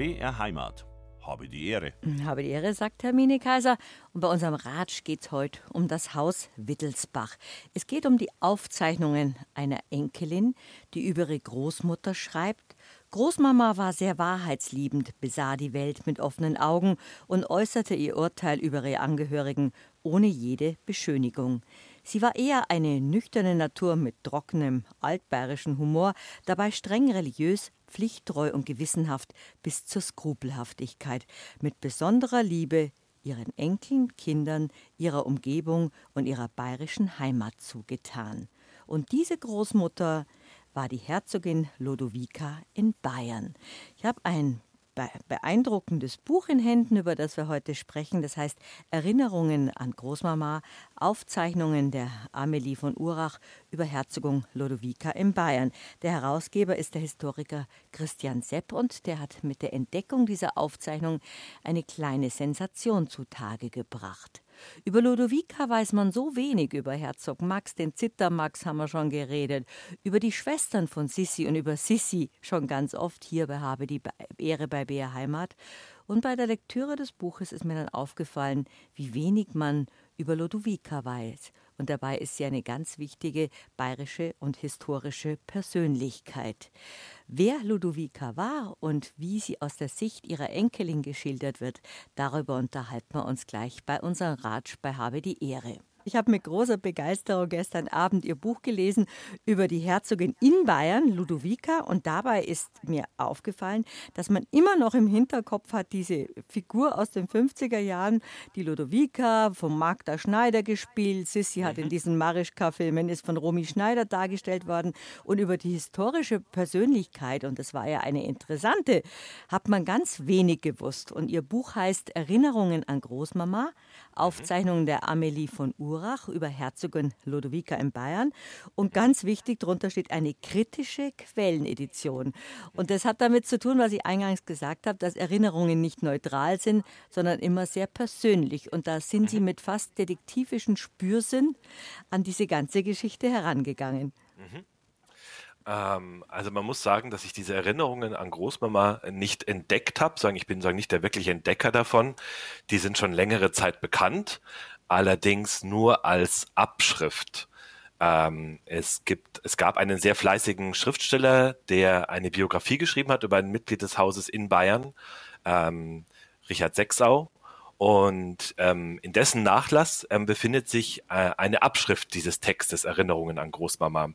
BR Heimat. Habe die Ehre. Habe die Ehre, sagt Hermine Kaiser. Und bei unserem Ratsch geht es heute um das Haus Wittelsbach. Es geht um die Aufzeichnungen einer Enkelin, die über ihre Großmutter schreibt. Großmama war sehr wahrheitsliebend, besah die Welt mit offenen Augen und äußerte ihr Urteil über ihre Angehörigen ohne jede Beschönigung. Sie war eher eine nüchterne Natur mit trockenem, altbayerischen Humor, dabei streng religiös, pflichttreu und gewissenhaft bis zur Skrupelhaftigkeit, mit besonderer Liebe ihren Enkeln, Kindern, ihrer Umgebung und ihrer bayerischen Heimat zugetan. Und diese Großmutter war die Herzogin Lodovica in Bayern. Ich habe ein beeindruckendes Buch in Händen, über das wir heute sprechen. Das heißt Erinnerungen an Großmama, Aufzeichnungen der Amelie von Urach über Herzogin Lodovica in Bayern. Der Herausgeber ist der Historiker Christian Sepp und der hat mit der Entdeckung dieser Aufzeichnung eine kleine Sensation zutage gebracht. Über Lodovica weiß man so wenig, über Herzog Max, den Zittermax haben wir schon geredet, über die Schwestern von Sissi und über Sissi schon ganz oft hier bei Habe die Ehre bei Bär Heimat. Und bei der Lektüre des Buches ist mir dann aufgefallen, wie wenig man über Lodovica weiß. Und dabei ist sie eine ganz wichtige bayerische und historische Persönlichkeit. Wer Ludovica war und wie sie aus der Sicht ihrer Enkelin geschildert wird, darüber unterhalten wir uns gleich bei unserem Ratsch bei Habe die Ehre. Ich habe mit großer Begeisterung gestern Abend ihr Buch gelesen über die Herzogin in Bayern, Ludovica. Und dabei ist mir aufgefallen, dass man immer noch im Hinterkopf hat, diese Figur aus den 50er Jahren, die Ludovica, von Magda Schneider gespielt. Sissi hat in mhm. diesen Marischka-Filmen, ist von Romy Schneider dargestellt worden. Und über die historische Persönlichkeit, und das war ja eine interessante, hat man ganz wenig gewusst. Und ihr Buch heißt Erinnerungen an Großmama, Aufzeichnungen der Amelie von Ur. Urach über Herzogin Lodovica in Bayern. Und ganz wichtig, darunter steht eine kritische Quellenedition. Und das hat damit zu tun, was ich eingangs gesagt habe, dass Erinnerungen nicht neutral sind, sondern immer sehr persönlich. Und da sind Sie mit fast detektivischen Spürsinn an diese ganze Geschichte herangegangen. Mhm. Ähm, also man muss sagen, dass ich diese Erinnerungen an Großmama nicht entdeckt habe. Sagen, ich bin sagen nicht der wirkliche Entdecker davon. Die sind schon längere Zeit bekannt allerdings nur als Abschrift. Ähm, es gibt, es gab einen sehr fleißigen Schriftsteller, der eine Biografie geschrieben hat über ein Mitglied des Hauses in Bayern, ähm, Richard Sechsau. Und ähm, in dessen Nachlass ähm, befindet sich äh, eine Abschrift dieses Textes Erinnerungen an Großmama.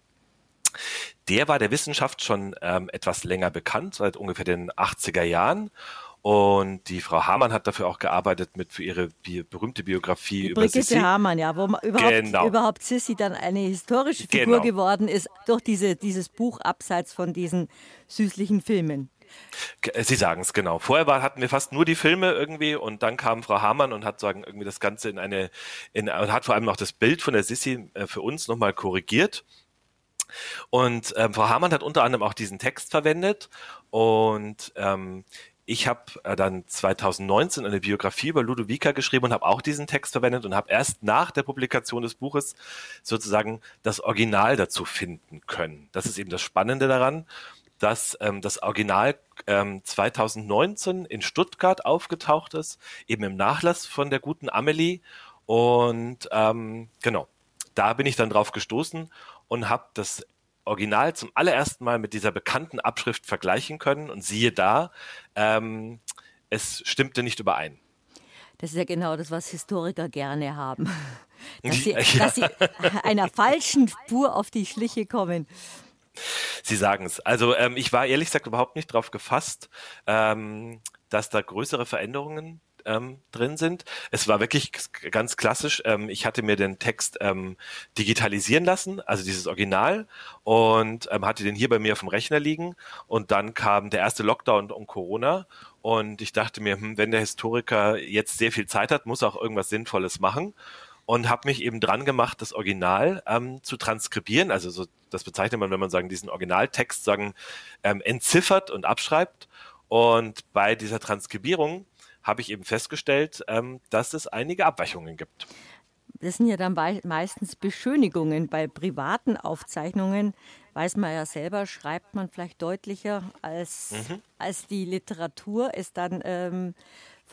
Der war der Wissenschaft schon ähm, etwas länger bekannt, seit ungefähr den 80er Jahren und die Frau Hamann hat dafür auch gearbeitet mit für ihre bi berühmte Biografie die über Brigitte Sissi. Hamann, ja, wo überhaupt, genau. überhaupt Sissi dann eine historische Figur genau. geworden ist durch diese, dieses Buch abseits von diesen süßlichen Filmen. Äh, Sie sagen es genau. Vorher war, hatten wir fast nur die Filme irgendwie und dann kam Frau Hamann und hat sagen irgendwie das Ganze in eine, in, hat vor allem auch das Bild von der Sissi äh, für uns nochmal korrigiert. Und ähm, Frau Hamann hat unter anderem auch diesen Text verwendet und ähm, ich habe äh, dann 2019 eine Biografie über Ludovica geschrieben und habe auch diesen Text verwendet und habe erst nach der Publikation des Buches sozusagen das Original dazu finden können. Das ist eben das Spannende daran, dass ähm, das Original ähm, 2019 in Stuttgart aufgetaucht ist, eben im Nachlass von der guten Amelie. Und ähm, genau, da bin ich dann drauf gestoßen und habe das Original zum allerersten Mal mit dieser bekannten Abschrift vergleichen können und siehe da, ähm, es stimmte nicht überein. Das ist ja genau das, was Historiker gerne haben. Dass sie, ja. dass sie einer falschen Spur auf die Schliche kommen. Sie sagen es. Also ähm, ich war ehrlich gesagt überhaupt nicht darauf gefasst, ähm, dass da größere Veränderungen ähm, drin sind. Es war wirklich ganz klassisch. Ähm, ich hatte mir den Text ähm, digitalisieren lassen, also dieses Original, und ähm, hatte den hier bei mir auf dem Rechner liegen. Und dann kam der erste Lockdown und Corona. Und ich dachte mir, hm, wenn der Historiker jetzt sehr viel Zeit hat, muss er auch irgendwas Sinnvolles machen und habe mich eben dran gemacht, das Original ähm, zu transkribieren. Also so, das bezeichnet man, wenn man sagen, diesen Originaltext sagen ähm, entziffert und abschreibt. Und bei dieser Transkribierung habe ich eben festgestellt, ähm, dass es einige Abweichungen gibt. das sind ja dann meistens Beschönigungen. Bei privaten Aufzeichnungen weiß man ja selber, schreibt man vielleicht deutlicher, als, mhm. als die Literatur es dann ähm,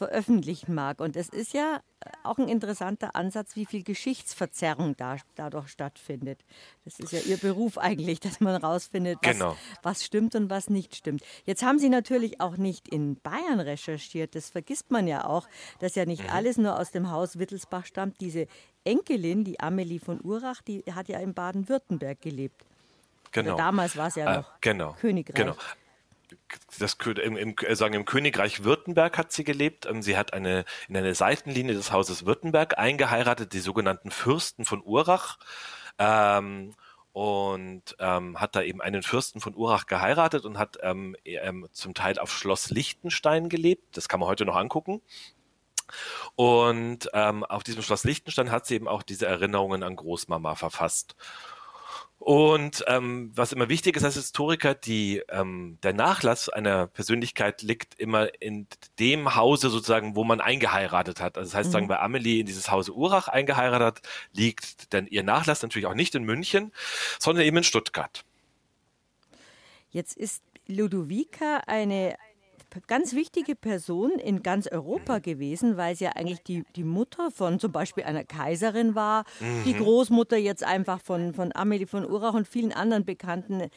veröffentlichen mag. Und es ist ja auch ein interessanter Ansatz, wie viel Geschichtsverzerrung da, dadurch stattfindet. Das ist ja Ihr Beruf eigentlich, dass man rausfindet, was, genau. was stimmt und was nicht stimmt. Jetzt haben Sie natürlich auch nicht in Bayern recherchiert. Das vergisst man ja auch, dass ja nicht mhm. alles nur aus dem Haus Wittelsbach stammt. Diese Enkelin, die Amelie von Urach, die hat ja in Baden-Württemberg gelebt. Genau. Oder damals war es ja äh, noch genau. Königreich. Genau das, im, im, äh, sagen, im Königreich Württemberg hat sie gelebt. Sie hat eine, in eine Seitenlinie des Hauses Württemberg eingeheiratet, die sogenannten Fürsten von Urach. Ähm, und ähm, hat da eben einen Fürsten von Urach geheiratet und hat ähm, ähm, zum Teil auf Schloss Liechtenstein gelebt. Das kann man heute noch angucken. Und ähm, auf diesem Schloss Liechtenstein hat sie eben auch diese Erinnerungen an Großmama verfasst. Und ähm, was immer wichtig ist als Historiker, die, ähm, der Nachlass einer Persönlichkeit liegt immer in dem Hause sozusagen, wo man eingeheiratet hat. Also das heißt, mhm. sagen bei Amelie in dieses Hause Urach eingeheiratet, liegt dann ihr Nachlass natürlich auch nicht in München, sondern eben in Stuttgart. Jetzt ist Ludovica eine ganz wichtige Person in ganz Europa gewesen, weil sie ja eigentlich die, die Mutter von zum Beispiel einer Kaiserin war, mhm. die Großmutter jetzt einfach von, von Amelie von Urach und vielen anderen bekannten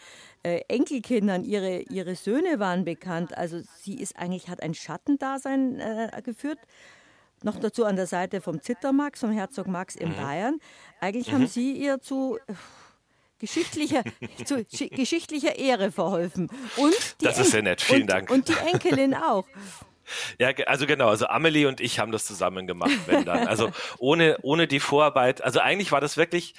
äh, Enkelkindern. Ihre, ihre Söhne waren bekannt. Also sie ist eigentlich, hat ein Schattendasein äh, geführt. Noch dazu an der Seite vom Zittermax, vom Herzog Max in mhm. Bayern. Eigentlich mhm. haben sie ihr zu geschichtlicher, zu geschichtlicher Ehre verholfen. Und das ist sehr nett, vielen und, Dank. Und die Enkelin auch. Ja, also genau, also Amelie und ich haben das zusammen gemacht, wenn dann. Also ohne, ohne die Vorarbeit, also eigentlich war das wirklich,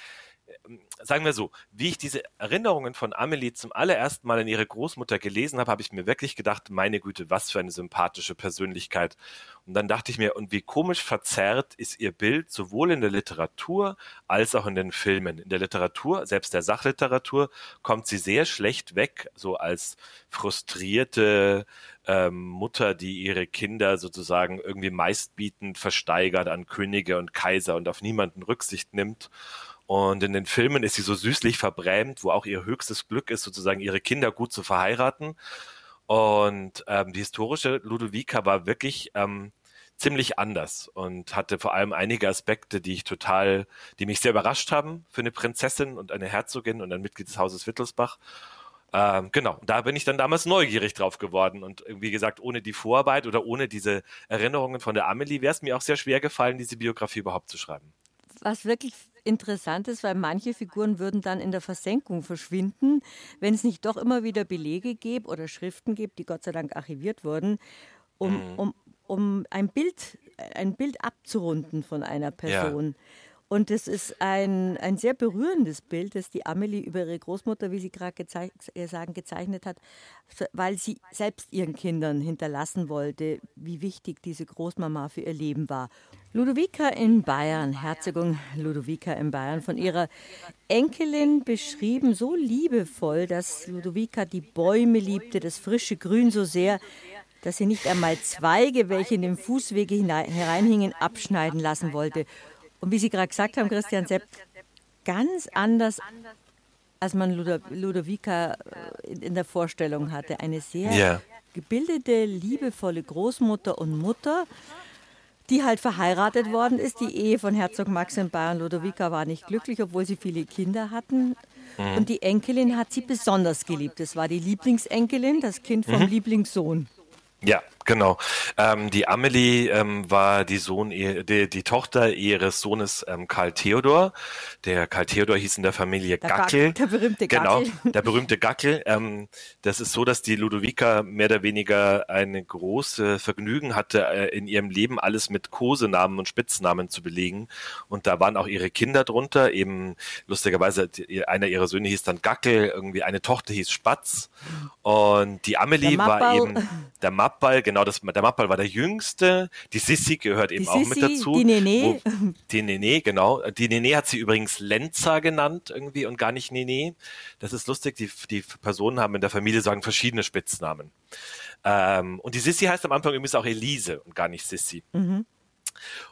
sagen wir so, wie ich diese Erinnerungen von Amelie zum allerersten Mal in ihre Großmutter gelesen habe, habe ich mir wirklich gedacht, meine Güte, was für eine sympathische Persönlichkeit. Und dann dachte ich mir, und wie komisch verzerrt ist ihr Bild sowohl in der Literatur als auch in den Filmen. In der Literatur, selbst der Sachliteratur, kommt sie sehr schlecht weg, so als frustrierte ähm, Mutter, die ihre Kinder sozusagen irgendwie meistbietend versteigert an Könige und Kaiser und auf niemanden Rücksicht nimmt. Und in den Filmen ist sie so süßlich verbrämt, wo auch ihr höchstes Glück ist, sozusagen ihre Kinder gut zu verheiraten. Und ähm, die historische Ludovica war wirklich ähm, ziemlich anders und hatte vor allem einige Aspekte, die ich total, die mich sehr überrascht haben für eine Prinzessin und eine Herzogin und ein Mitglied des Hauses Wittelsbach. Ähm, genau, da bin ich dann damals neugierig drauf geworden und wie gesagt, ohne die Vorarbeit oder ohne diese Erinnerungen von der Amelie wäre es mir auch sehr schwer gefallen, diese Biografie überhaupt zu schreiben. Was wirklich interessant ist, weil manche Figuren würden dann in der Versenkung verschwinden, wenn es nicht doch immer wieder Belege gibt oder Schriften gibt, die Gott sei Dank archiviert wurden, um, mhm. um, um ein, Bild, ein Bild abzurunden von einer Person. Ja. Und es ist ein, ein sehr berührendes Bild, das die Amelie über ihre Großmutter, wie Sie gerade gezei äh, sagen, gezeichnet hat, weil sie selbst ihren Kindern hinterlassen wollte, wie wichtig diese Großmama für ihr Leben war. Ludovica in Bayern, Herzogin Ludovica in Bayern, von ihrer Enkelin beschrieben so liebevoll, dass Ludovica die Bäume liebte, das frische Grün so sehr, dass sie nicht einmal Zweige, welche in den Fußwege hereinhingen, abschneiden lassen wollte. Und wie Sie gerade gesagt haben, Christian Sepp, ganz anders, als man Ludovica äh, in der Vorstellung hatte. Eine sehr yeah. gebildete, liebevolle Großmutter und Mutter, die halt verheiratet worden ist. Die Ehe von Herzog Max in Bayern Ludovica war nicht glücklich, obwohl sie viele Kinder hatten. Mhm. Und die Enkelin hat sie besonders geliebt. Es war die Lieblingsenkelin, das Kind vom mhm. Lieblingssohn. Ja, genau. Ähm, die Amelie ähm, war die Sohn, die, die Tochter ihres Sohnes ähm, Karl Theodor. Der Karl Theodor hieß in der Familie der Gackel. der berühmte Gackel. Genau, der berühmte Gackel. Ähm, das ist so, dass die Ludovica mehr oder weniger eine große Vergnügen hatte, äh, in ihrem Leben alles mit Kosenamen und Spitznamen zu belegen. Und da waren auch ihre Kinder drunter. Eben lustigerweise einer ihrer Söhne hieß dann Gackel, irgendwie eine Tochter hieß Spatz. Und die Amelie war eben der Mann Mappal, genau, das, der Mappal war der jüngste. Die Sissi gehört eben die auch Sissi, mit dazu. Die Nene. Wo, die Nene, genau. Die Nene hat sie übrigens Lenza genannt irgendwie und gar nicht Nene. Das ist lustig. Die, die Personen haben in der Familie sagen verschiedene Spitznamen. Ähm, und die Sissi heißt am Anfang übrigens auch Elise und gar nicht Sissi. Mhm.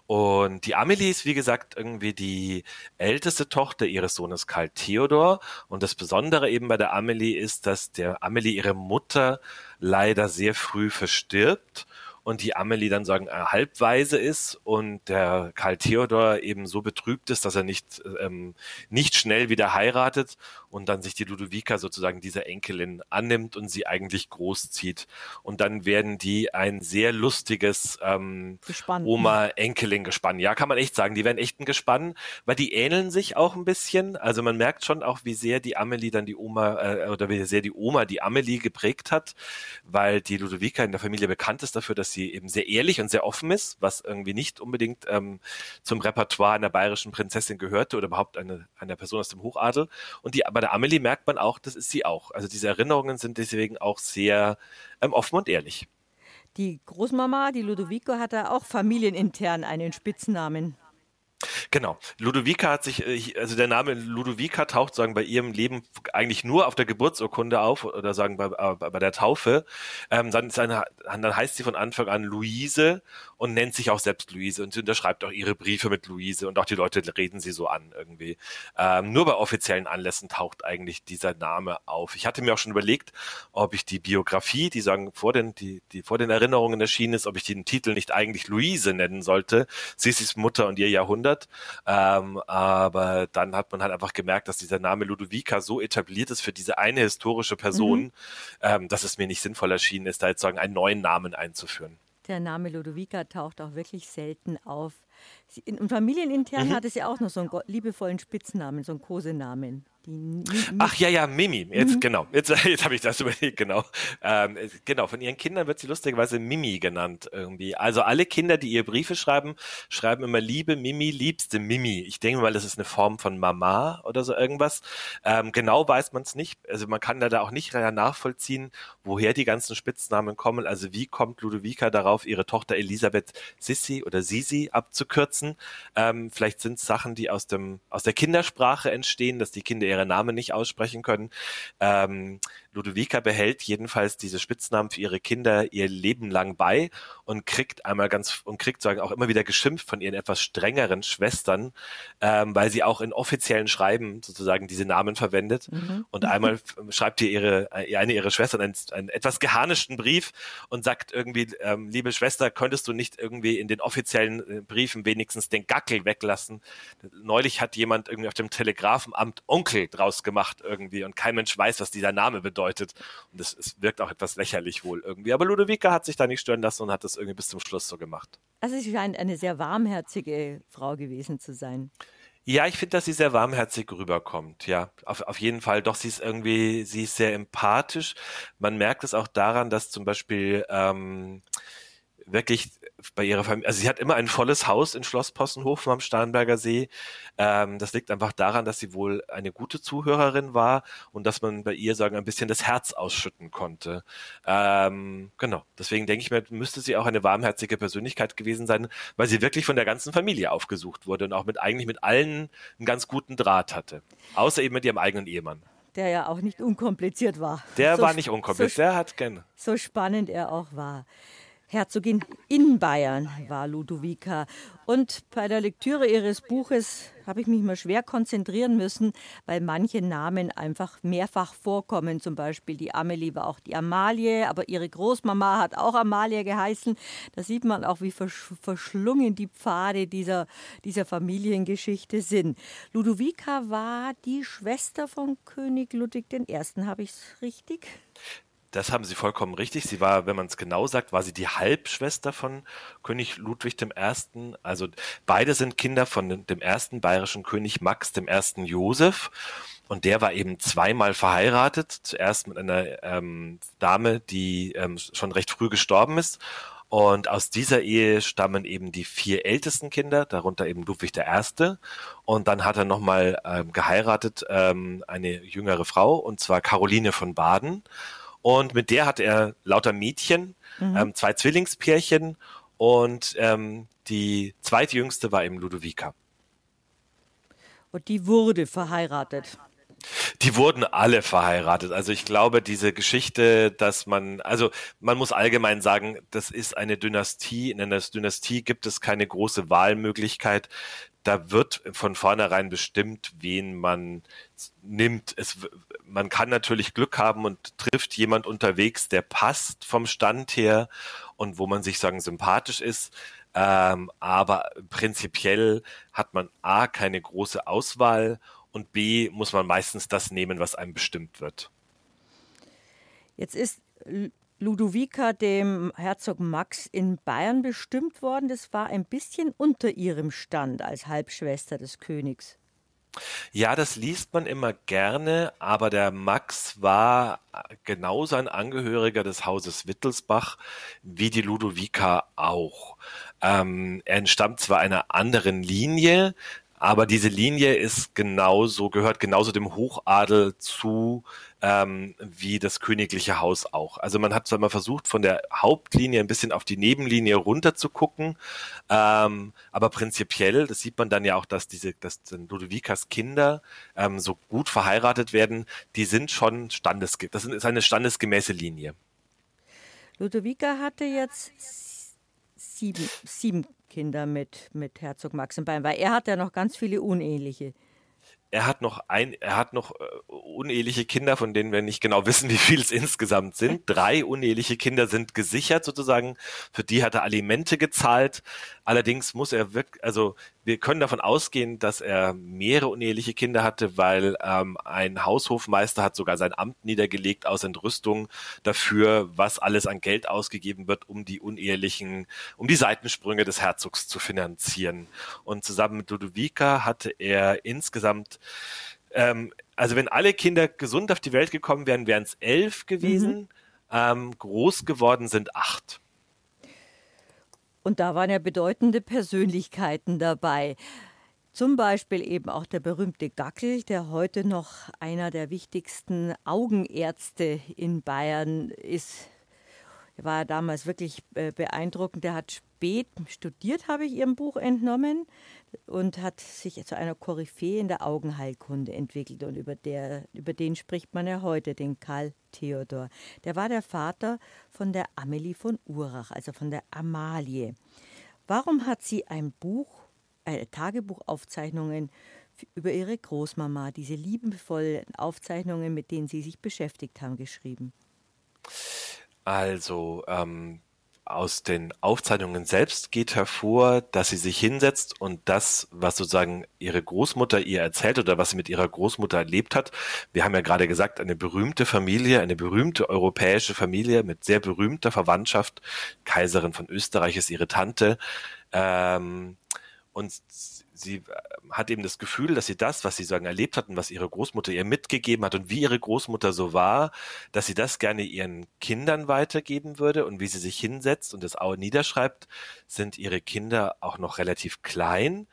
Und die Amelie ist, wie gesagt, irgendwie die älteste Tochter ihres Sohnes Karl Theodor. Und das Besondere eben bei der Amelie ist, dass der Amelie ihre Mutter leider sehr früh verstirbt und die Amelie dann sagen, äh, halbweise ist und der Karl Theodor eben so betrübt ist, dass er nicht, ähm, nicht schnell wieder heiratet und dann sich die Ludovica sozusagen dieser Enkelin annimmt und sie eigentlich großzieht. Und dann werden die ein sehr lustiges ähm, Oma-Enkelin-Gespann. Ja, kann man echt sagen. Die werden echt ein Gespann, weil die ähneln sich auch ein bisschen. Also man merkt schon auch, wie sehr die Amelie dann die Oma äh, oder wie sehr die Oma die Amelie geprägt hat, weil die Ludovica in der Familie bekannt ist dafür, dass sie eben sehr ehrlich und sehr offen ist, was irgendwie nicht unbedingt ähm, zum Repertoire einer bayerischen Prinzessin gehörte oder überhaupt eine, einer Person aus dem Hochadel. Und die, bei der Amelie merkt man auch, das ist sie auch. Also diese Erinnerungen sind deswegen auch sehr ähm, offen und ehrlich. Die Großmama, die Ludovico, hatte auch familienintern einen Spitznamen. Genau. Ludovica hat sich, äh, also der Name Ludovica taucht sagen bei ihrem Leben eigentlich nur auf der Geburtsurkunde auf oder sagen bei, äh, bei der Taufe. Ähm, dann, dann heißt sie von Anfang an Luise und nennt sich auch selbst Luise und sie unterschreibt auch ihre Briefe mit Luise und auch die Leute reden sie so an irgendwie. Ähm, nur bei offiziellen Anlässen taucht eigentlich dieser Name auf. Ich hatte mir auch schon überlegt, ob ich die Biografie, die sagen vor den, die, die vor den Erinnerungen erschienen ist, ob ich den Titel nicht eigentlich Luise nennen sollte. Sissis Mutter und ihr Jahrhundert. Ähm, aber dann hat man halt einfach gemerkt, dass dieser Name Ludovica so etabliert ist für diese eine historische Person, mhm. ähm, dass es mir nicht sinnvoll erschienen ist, da jetzt sagen, einen neuen Namen einzuführen. Der Name Ludovica taucht auch wirklich selten auf. In, familienintern mhm. hat es ja auch noch so einen liebevollen Spitznamen, so einen Kosenamen. Ach ja, ja, Mimi. Jetzt mhm. genau. Jetzt, jetzt habe ich das überlegt. Genau. Ähm, genau. Von ihren Kindern wird sie lustigerweise Mimi genannt irgendwie. Also alle Kinder, die ihr Briefe schreiben, schreiben immer Liebe Mimi, liebste Mimi. Ich denke mal, das ist eine Form von Mama oder so irgendwas. Ähm, genau weiß man es nicht. Also man kann da auch nicht nachvollziehen, woher die ganzen Spitznamen kommen. Also wie kommt Ludovica darauf, ihre Tochter Elisabeth Sissi oder Sisi abzukürzen? Ähm, vielleicht sind es Sachen, die aus dem aus der Kindersprache entstehen, dass die Kinder ihre Namen nicht aussprechen können. Ähm, Ludovica behält jedenfalls diese Spitznamen für ihre Kinder ihr Leben lang bei und kriegt einmal ganz und kriegt sagen auch immer wieder geschimpft von ihren etwas strengeren Schwestern, ähm, weil sie auch in offiziellen Schreiben sozusagen diese Namen verwendet. Mhm. Und einmal schreibt ihr ihre äh, eine ihrer Schwestern einen, einen etwas geharnischten Brief und sagt irgendwie, ähm, liebe Schwester, könntest du nicht irgendwie in den offiziellen äh, Briefen wenigstens den Gackel weglassen? Neulich hat jemand irgendwie auf dem Telegrafenamt Onkel draus gemacht irgendwie und kein Mensch weiß, was dieser Name bedeutet bedeutet. Und es, es wirkt auch etwas lächerlich wohl irgendwie. Aber Ludovica hat sich da nicht stören lassen und hat das irgendwie bis zum Schluss so gemacht. Also sie scheint eine sehr warmherzige Frau gewesen zu sein. Ja, ich finde, dass sie sehr warmherzig rüberkommt. Ja, auf, auf jeden Fall. Doch sie ist irgendwie, sie ist sehr empathisch. Man merkt es auch daran, dass zum Beispiel ähm, wirklich bei ihrer Familie, also sie hat immer ein volles Haus in Schloss Possenhofen am Starnberger See. Ähm, das liegt einfach daran, dass sie wohl eine gute Zuhörerin war und dass man bei ihr sagen ein bisschen das Herz ausschütten konnte. Ähm, genau. Deswegen denke ich mir, müsste sie auch eine warmherzige Persönlichkeit gewesen sein, weil sie wirklich von der ganzen Familie aufgesucht wurde und auch mit eigentlich mit allen einen ganz guten Draht hatte. Außer eben mit ihrem eigenen Ehemann der ja auch nicht unkompliziert war. Der so, war nicht unkompliziert, so, der hat gerne. So spannend er auch war. Herzogin in Bayern war Ludovica. Und bei der Lektüre ihres Buches habe ich mich mal schwer konzentrieren müssen, weil manche Namen einfach mehrfach vorkommen. Zum Beispiel die Amelie war auch die Amalie, aber ihre Großmama hat auch Amalie geheißen. Da sieht man auch, wie verschlungen die Pfade dieser, dieser Familiengeschichte sind. Ludovica war die Schwester von König Ludwig I. Habe ich es richtig? Das haben Sie vollkommen richtig. Sie war, wenn man es genau sagt, war sie die Halbschwester von König Ludwig I. Also beide sind Kinder von dem ersten bayerischen König Max I. Josef. Und der war eben zweimal verheiratet. Zuerst mit einer ähm, Dame, die ähm, schon recht früh gestorben ist. Und aus dieser Ehe stammen eben die vier ältesten Kinder, darunter eben Ludwig I. Und dann hat er nochmal ähm, geheiratet, ähm, eine jüngere Frau, und zwar Caroline von Baden. Und mit der hat er lauter Mädchen, mhm. ähm, zwei Zwillingspärchen und ähm, die zweitjüngste war eben Ludovica. Und die wurde verheiratet. Die wurden alle verheiratet. Also ich glaube, diese Geschichte, dass man, also man muss allgemein sagen, das ist eine Dynastie. In einer Dynastie gibt es keine große Wahlmöglichkeit. Da wird von vornherein bestimmt, wen man nimmt. Es, man kann natürlich Glück haben und trifft jemand unterwegs, der passt vom Stand her und wo man sich sagen sympathisch ist. Ähm, aber prinzipiell hat man A, keine große Auswahl und B, muss man meistens das nehmen, was einem bestimmt wird. Jetzt ist Ludovica dem Herzog Max in Bayern bestimmt worden. Das war ein bisschen unter ihrem Stand als Halbschwester des Königs. Ja, das liest man immer gerne, aber der Max war genauso ein Angehöriger des Hauses Wittelsbach wie die Ludovica auch. Ähm, er entstammt zwar einer anderen Linie, aber diese Linie ist genauso, gehört genauso dem Hochadel zu ähm, wie das königliche Haus auch. Also man hat zwar mal versucht, von der Hauptlinie ein bisschen auf die Nebenlinie runter zu gucken, ähm, aber prinzipiell, das sieht man dann ja auch, dass diese, dass Ludovikas Kinder ähm, so gut verheiratet werden, die sind schon standesgemäß, das ist eine standesgemäße Linie. Ludovica hatte jetzt sieben, sieben Kinder mit, mit Herzog Max in Bayern, weil er hat ja noch ganz viele uneheliche er hat noch ein, er hat noch äh, uneheliche Kinder, von denen wir nicht genau wissen, wie viel es insgesamt sind. Drei uneheliche Kinder sind gesichert sozusagen. Für die hat er Alimente gezahlt. Allerdings muss er wirklich, also wir können davon ausgehen, dass er mehrere uneheliche Kinder hatte, weil ähm, ein Haushofmeister hat sogar sein Amt niedergelegt aus Entrüstung dafür, was alles an Geld ausgegeben wird, um die unehelichen, um die Seitensprünge des Herzogs zu finanzieren. Und zusammen mit Ludovica hatte er insgesamt ähm, also wenn alle Kinder gesund auf die Welt gekommen wären, wären es elf gewesen. Mhm. Ähm, groß geworden sind acht. Und da waren ja bedeutende Persönlichkeiten dabei. Zum Beispiel eben auch der berühmte Gackel, der heute noch einer der wichtigsten Augenärzte in Bayern ist. Er war damals wirklich äh, beeindruckend. Der hat spät studiert, habe ich Ihrem Buch entnommen, und hat sich zu einer Koryphäe in der Augenheilkunde entwickelt. Und über, der, über den spricht man ja heute, den Karl Theodor. Der war der Vater von der Amelie von Urach, also von der Amalie. Warum hat sie ein Buch, äh, Tagebuchaufzeichnungen über ihre Großmama, diese liebevollen Aufzeichnungen, mit denen sie sich beschäftigt haben, geschrieben? Also, ähm, aus den Aufzeichnungen selbst geht hervor, dass sie sich hinsetzt und das, was sozusagen ihre Großmutter ihr erzählt oder was sie mit ihrer Großmutter erlebt hat. Wir haben ja gerade gesagt, eine berühmte Familie, eine berühmte europäische Familie mit sehr berühmter Verwandtschaft. Kaiserin von Österreich ist ihre Tante. Ähm, und sie äh, hat eben das Gefühl, dass sie das, was sie sagen erlebt hat und was ihre Großmutter ihr mitgegeben hat und wie ihre Großmutter so war, dass sie das gerne ihren Kindern weitergeben würde und wie sie sich hinsetzt und das auch niederschreibt, sind ihre Kinder auch noch relativ klein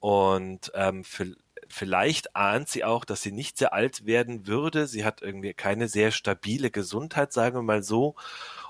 und ähm, für, vielleicht ahnt sie auch, dass sie nicht sehr alt werden würde. Sie hat irgendwie keine sehr stabile Gesundheit, sagen wir mal so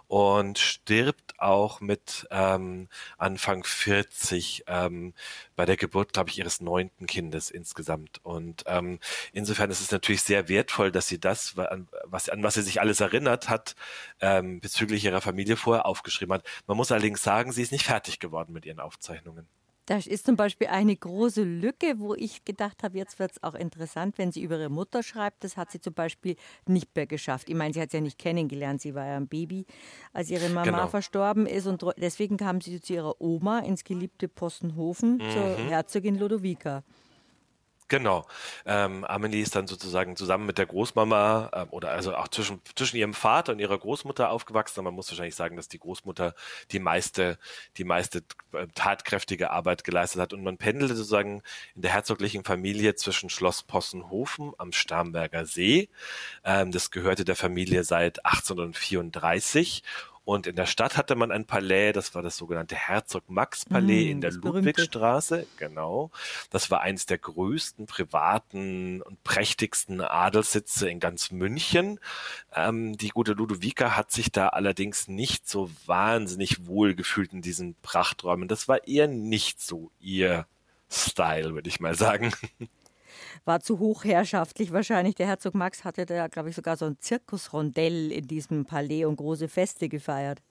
und stirbt auch mit ähm, Anfang 40 ähm, bei der Geburt, glaube ich, ihres neunten Kindes insgesamt. Und ähm, insofern ist es natürlich sehr wertvoll, dass sie das, an was, an was sie sich alles erinnert hat, ähm, bezüglich ihrer Familie vorher aufgeschrieben hat. Man muss allerdings sagen, sie ist nicht fertig geworden mit ihren Aufzeichnungen. Da ist zum Beispiel eine große Lücke, wo ich gedacht habe, jetzt wird es auch interessant, wenn sie über ihre Mutter schreibt. Das hat sie zum Beispiel nicht mehr geschafft. Ich meine, sie hat sie ja nicht kennengelernt. Sie war ja ein Baby, als ihre Mama genau. verstorben ist. Und deswegen kam sie zu ihrer Oma ins geliebte Postenhofen, mhm. zur Herzogin Ludovica. Genau. Ähm, Amelie ist dann sozusagen zusammen mit der Großmama äh, oder also auch zwischen, zwischen ihrem Vater und ihrer Großmutter aufgewachsen. Man muss wahrscheinlich sagen, dass die Großmutter die meiste, die meiste äh, tatkräftige Arbeit geleistet hat. Und man pendelte sozusagen in der herzoglichen Familie zwischen Schloss Possenhofen am Starnberger See. Ähm, das gehörte der Familie seit 1834 und in der Stadt hatte man ein Palais, das war das sogenannte Herzog Max Palais mm, in der Ludwigstraße, genau. Das war eines der größten privaten und prächtigsten Adelssitze in ganz München. Ähm, die gute Ludovica hat sich da allerdings nicht so wahnsinnig wohl gefühlt in diesen Prachträumen. Das war eher nicht so ihr Style, würde ich mal sagen. war zu hochherrschaftlich wahrscheinlich. Der Herzog Max hatte da, glaube ich, sogar so ein Zirkusrondell in diesem Palais und große Feste gefeiert.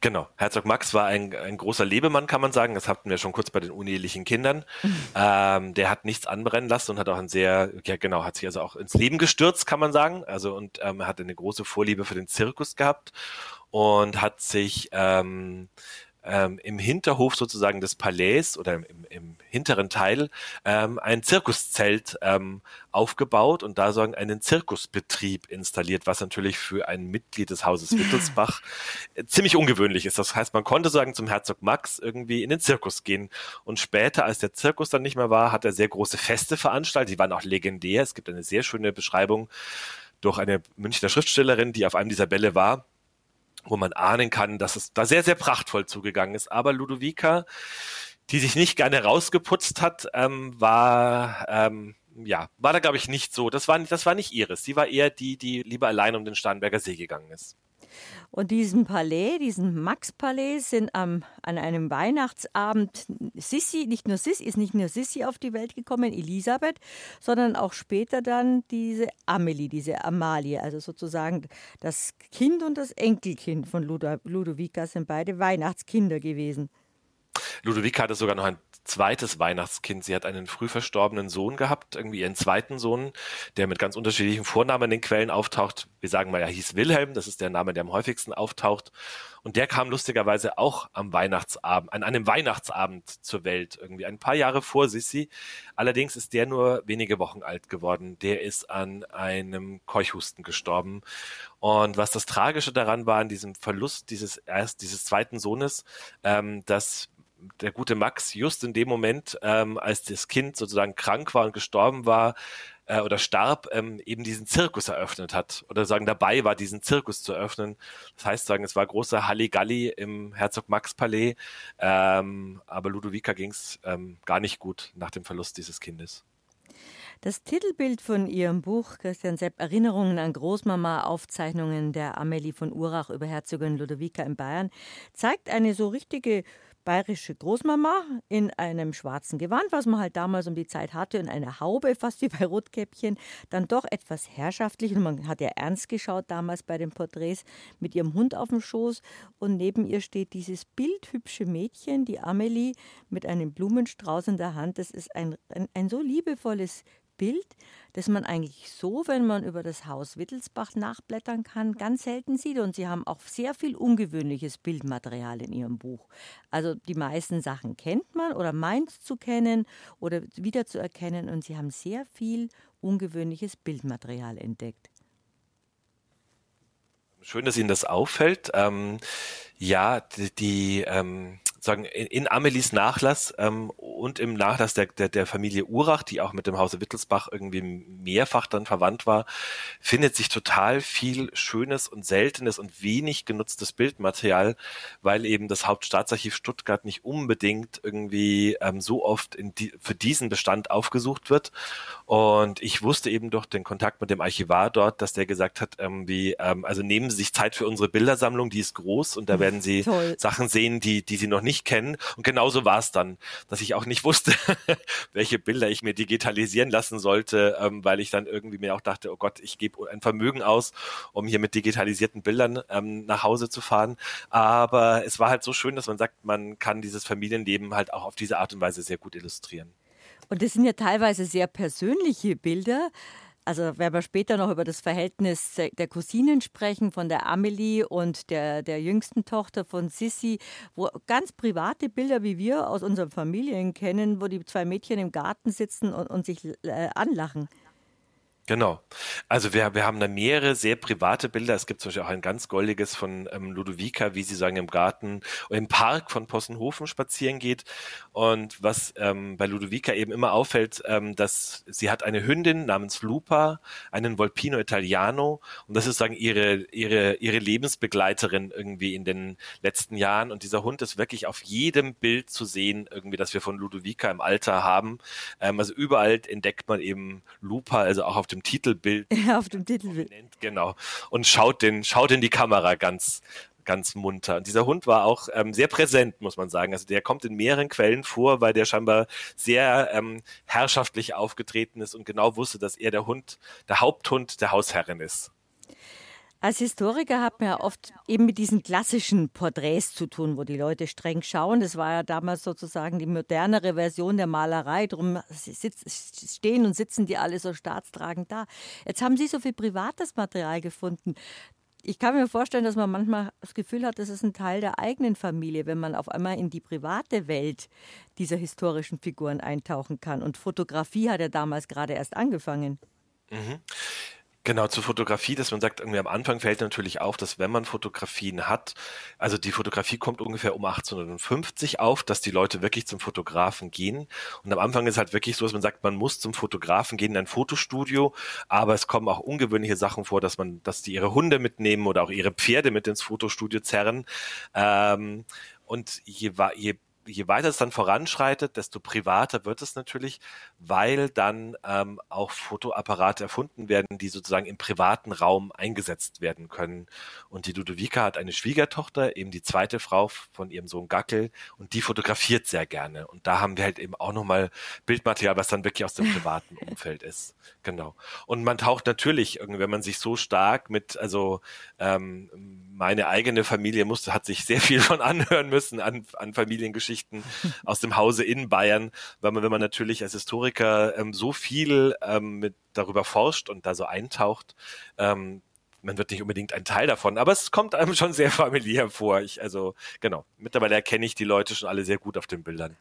Genau, Herzog Max war ein, ein großer Lebemann, kann man sagen. Das hatten wir schon kurz bei den unehelichen Kindern. Ähm, der hat nichts anbrennen lassen und hat auch ein sehr, ja genau, hat sich also auch ins Leben gestürzt, kann man sagen. Also und ähm, hat eine große Vorliebe für den Zirkus gehabt und hat sich ähm, ähm, im Hinterhof sozusagen des Palais oder im, im hinteren Teil ähm, ein Zirkuszelt ähm, aufgebaut und da sagen einen Zirkusbetrieb installiert, was natürlich für ein Mitglied des Hauses Wittelsbach äh, ziemlich ungewöhnlich ist. Das heißt, man konnte sagen zum Herzog Max irgendwie in den Zirkus gehen und später, als der Zirkus dann nicht mehr war, hat er sehr große Feste veranstaltet. Die waren auch legendär. Es gibt eine sehr schöne Beschreibung durch eine Münchner Schriftstellerin, die auf einem dieser Bälle war wo man ahnen kann, dass es da sehr, sehr prachtvoll zugegangen ist. Aber Ludovica, die sich nicht gerne rausgeputzt hat, ähm, war, ähm, ja, war da, glaube ich, nicht so. Das war, das war nicht ihres. Sie war eher die, die lieber allein um den Starnberger See gegangen ist. Und diesen Palais, diesen Max-Palais, sind ähm, an einem Weihnachtsabend Sissi, nicht nur Sissi, ist nicht nur Sissi auf die Welt gekommen, Elisabeth, sondern auch später dann diese Amelie, diese Amalie, also sozusagen das Kind und das Enkelkind von Ludovica sind beide Weihnachtskinder gewesen. Ludovica hatte sogar noch ein zweites Weihnachtskind. Sie hat einen früh verstorbenen Sohn gehabt, irgendwie ihren zweiten Sohn, der mit ganz unterschiedlichen Vornamen in den Quellen auftaucht. Wir sagen mal, er hieß Wilhelm, das ist der Name, der am häufigsten auftaucht. Und der kam lustigerweise auch am Weihnachtsabend, an einem Weihnachtsabend zur Welt, irgendwie ein paar Jahre vor Sissi. Allerdings ist der nur wenige Wochen alt geworden. Der ist an einem Keuchhusten gestorben. Und was das Tragische daran war, an diesem Verlust dieses erst dieses zweiten Sohnes, ähm, dass der gute Max just in dem Moment, ähm, als das Kind sozusagen krank war und gestorben war äh, oder starb, ähm, eben diesen Zirkus eröffnet hat oder sagen dabei war, diesen Zirkus zu öffnen. Das heißt, sagen, es war großer Halligalli im Herzog Max Palais, ähm, aber Ludovica ging es ähm, gar nicht gut nach dem Verlust dieses Kindes. Das Titelbild von Ihrem Buch, Christian Sepp, Erinnerungen an Großmama, Aufzeichnungen der Amelie von Urach über Herzogin Ludovica in Bayern, zeigt eine so richtige bayerische Großmama in einem schwarzen Gewand, was man halt damals um die Zeit hatte, in einer Haube, fast wie bei Rotkäppchen, dann doch etwas herrschaftlich. Und man hat ja ernst geschaut damals bei den Porträts mit ihrem Hund auf dem Schoß. Und neben ihr steht dieses bildhübsche Mädchen, die Amelie, mit einem Blumenstrauß in der Hand. Das ist ein, ein, ein so liebevolles Bild, das man eigentlich so, wenn man über das Haus Wittelsbach nachblättern kann, ganz selten sieht. Und Sie haben auch sehr viel ungewöhnliches Bildmaterial in Ihrem Buch. Also die meisten Sachen kennt man oder meint zu kennen oder wiederzuerkennen. Und Sie haben sehr viel ungewöhnliches Bildmaterial entdeckt. Schön, dass Ihnen das auffällt. Ähm, ja, die, die ähm, sagen in, in Amelies Nachlass ähm, und im Nachlass der, der, der Familie Urach, die auch mit dem Hause Wittelsbach irgendwie mehrfach dann verwandt war, findet sich total viel schönes und seltenes und wenig genutztes Bildmaterial, weil eben das Hauptstaatsarchiv Stuttgart nicht unbedingt irgendwie ähm, so oft die, für diesen Bestand aufgesucht wird. Und ich wusste eben durch den Kontakt mit dem Archivar dort, dass der gesagt hat, ähm, wie, ähm, also nehmen Sie sich Zeit für unsere Bildersammlung, die ist groß und da werden Sie Toll. Sachen sehen, die, die Sie noch nicht nicht kennen. Und genauso war es dann, dass ich auch nicht wusste, welche Bilder ich mir digitalisieren lassen sollte, ähm, weil ich dann irgendwie mir auch dachte, oh Gott, ich gebe ein Vermögen aus, um hier mit digitalisierten Bildern ähm, nach Hause zu fahren. Aber es war halt so schön, dass man sagt, man kann dieses Familienleben halt auch auf diese Art und Weise sehr gut illustrieren. Und das sind ja teilweise sehr persönliche Bilder. Also werden wir später noch über das Verhältnis der Cousinen sprechen, von der Amelie und der, der jüngsten Tochter von Sissy, wo ganz private Bilder, wie wir aus unseren Familien kennen, wo die zwei Mädchen im Garten sitzen und, und sich äh, anlachen. Genau. Also wir, wir haben da mehrere sehr private Bilder. Es gibt zum Beispiel auch ein ganz goldiges von ähm, Ludovica, wie sie sagen, im Garten im Park von Possenhofen spazieren geht. Und was ähm, bei Ludovica eben immer auffällt, ähm, dass sie hat eine Hündin namens Lupa, einen Volpino Italiano. Und das ist sagen ihre, ihre, ihre Lebensbegleiterin irgendwie in den letzten Jahren. Und dieser Hund ist wirklich auf jedem Bild zu sehen, irgendwie, das wir von Ludovica im Alter haben. Ähm, also überall entdeckt man eben Lupa, also auch auf dem Titelbild. Ja, auf dem Titelbild. Genau. Und schaut den, schaut in die Kamera ganz, ganz munter. Und dieser Hund war auch ähm, sehr präsent, muss man sagen. Also der kommt in mehreren Quellen vor, weil der scheinbar sehr ähm, herrschaftlich aufgetreten ist und genau wusste, dass er der Hund, der Haupthund der Hausherrin ist. Als Historiker hat man ja oft eben mit diesen klassischen Porträts zu tun, wo die Leute streng schauen. Das war ja damals sozusagen die modernere Version der Malerei. Darum stehen und sitzen die alle so staatstragend da. Jetzt haben Sie so viel privates Material gefunden. Ich kann mir vorstellen, dass man manchmal das Gefühl hat, das ist ein Teil der eigenen Familie, wenn man auf einmal in die private Welt dieser historischen Figuren eintauchen kann. Und Fotografie hat ja damals gerade erst angefangen. Mhm. Genau, zur Fotografie, dass man sagt, irgendwie am Anfang fällt natürlich auf, dass wenn man Fotografien hat, also die Fotografie kommt ungefähr um 1850 auf, dass die Leute wirklich zum Fotografen gehen. Und am Anfang ist halt wirklich so, dass man sagt, man muss zum Fotografen gehen in ein Fotostudio, aber es kommen auch ungewöhnliche Sachen vor, dass man, dass die ihre Hunde mitnehmen oder auch ihre Pferde mit ins Fotostudio zerren. Ähm, und je, je je weiter es dann voranschreitet, desto privater wird es natürlich, weil dann ähm, auch Fotoapparate erfunden werden, die sozusagen im privaten Raum eingesetzt werden können. Und die Ludovica hat eine Schwiegertochter, eben die zweite Frau von ihrem Sohn Gackel, und die fotografiert sehr gerne. Und da haben wir halt eben auch nochmal Bildmaterial, was dann wirklich aus dem privaten Umfeld ist. Genau. Und man taucht natürlich, wenn man sich so stark mit, also ähm, meine eigene Familie musste, hat sich sehr viel von anhören müssen an, an Familiengeschichten aus dem Hause in Bayern, weil man, wenn man natürlich als Historiker ähm, so viel ähm, mit darüber forscht und da so eintaucht, ähm, man wird nicht unbedingt ein Teil davon, aber es kommt einem schon sehr familiär vor. Ich, also, genau. Mittlerweile erkenne ich die Leute schon alle sehr gut auf den Bildern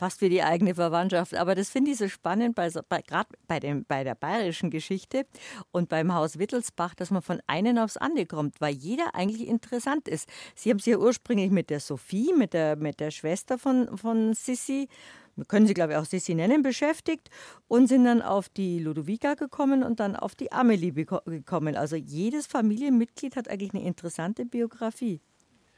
fast wie die eigene Verwandtschaft. Aber das finde ich so spannend, bei, bei, gerade bei, bei der bayerischen Geschichte und beim Haus Wittelsbach, dass man von einem aufs andere kommt, weil jeder eigentlich interessant ist. Sie haben sich ja ursprünglich mit der Sophie, mit der, mit der Schwester von, von Sissi, können sie, glaube ich, auch Sissi nennen, beschäftigt und sind dann auf die Ludovica gekommen und dann auf die Amelie gekommen. Also jedes Familienmitglied hat eigentlich eine interessante Biografie.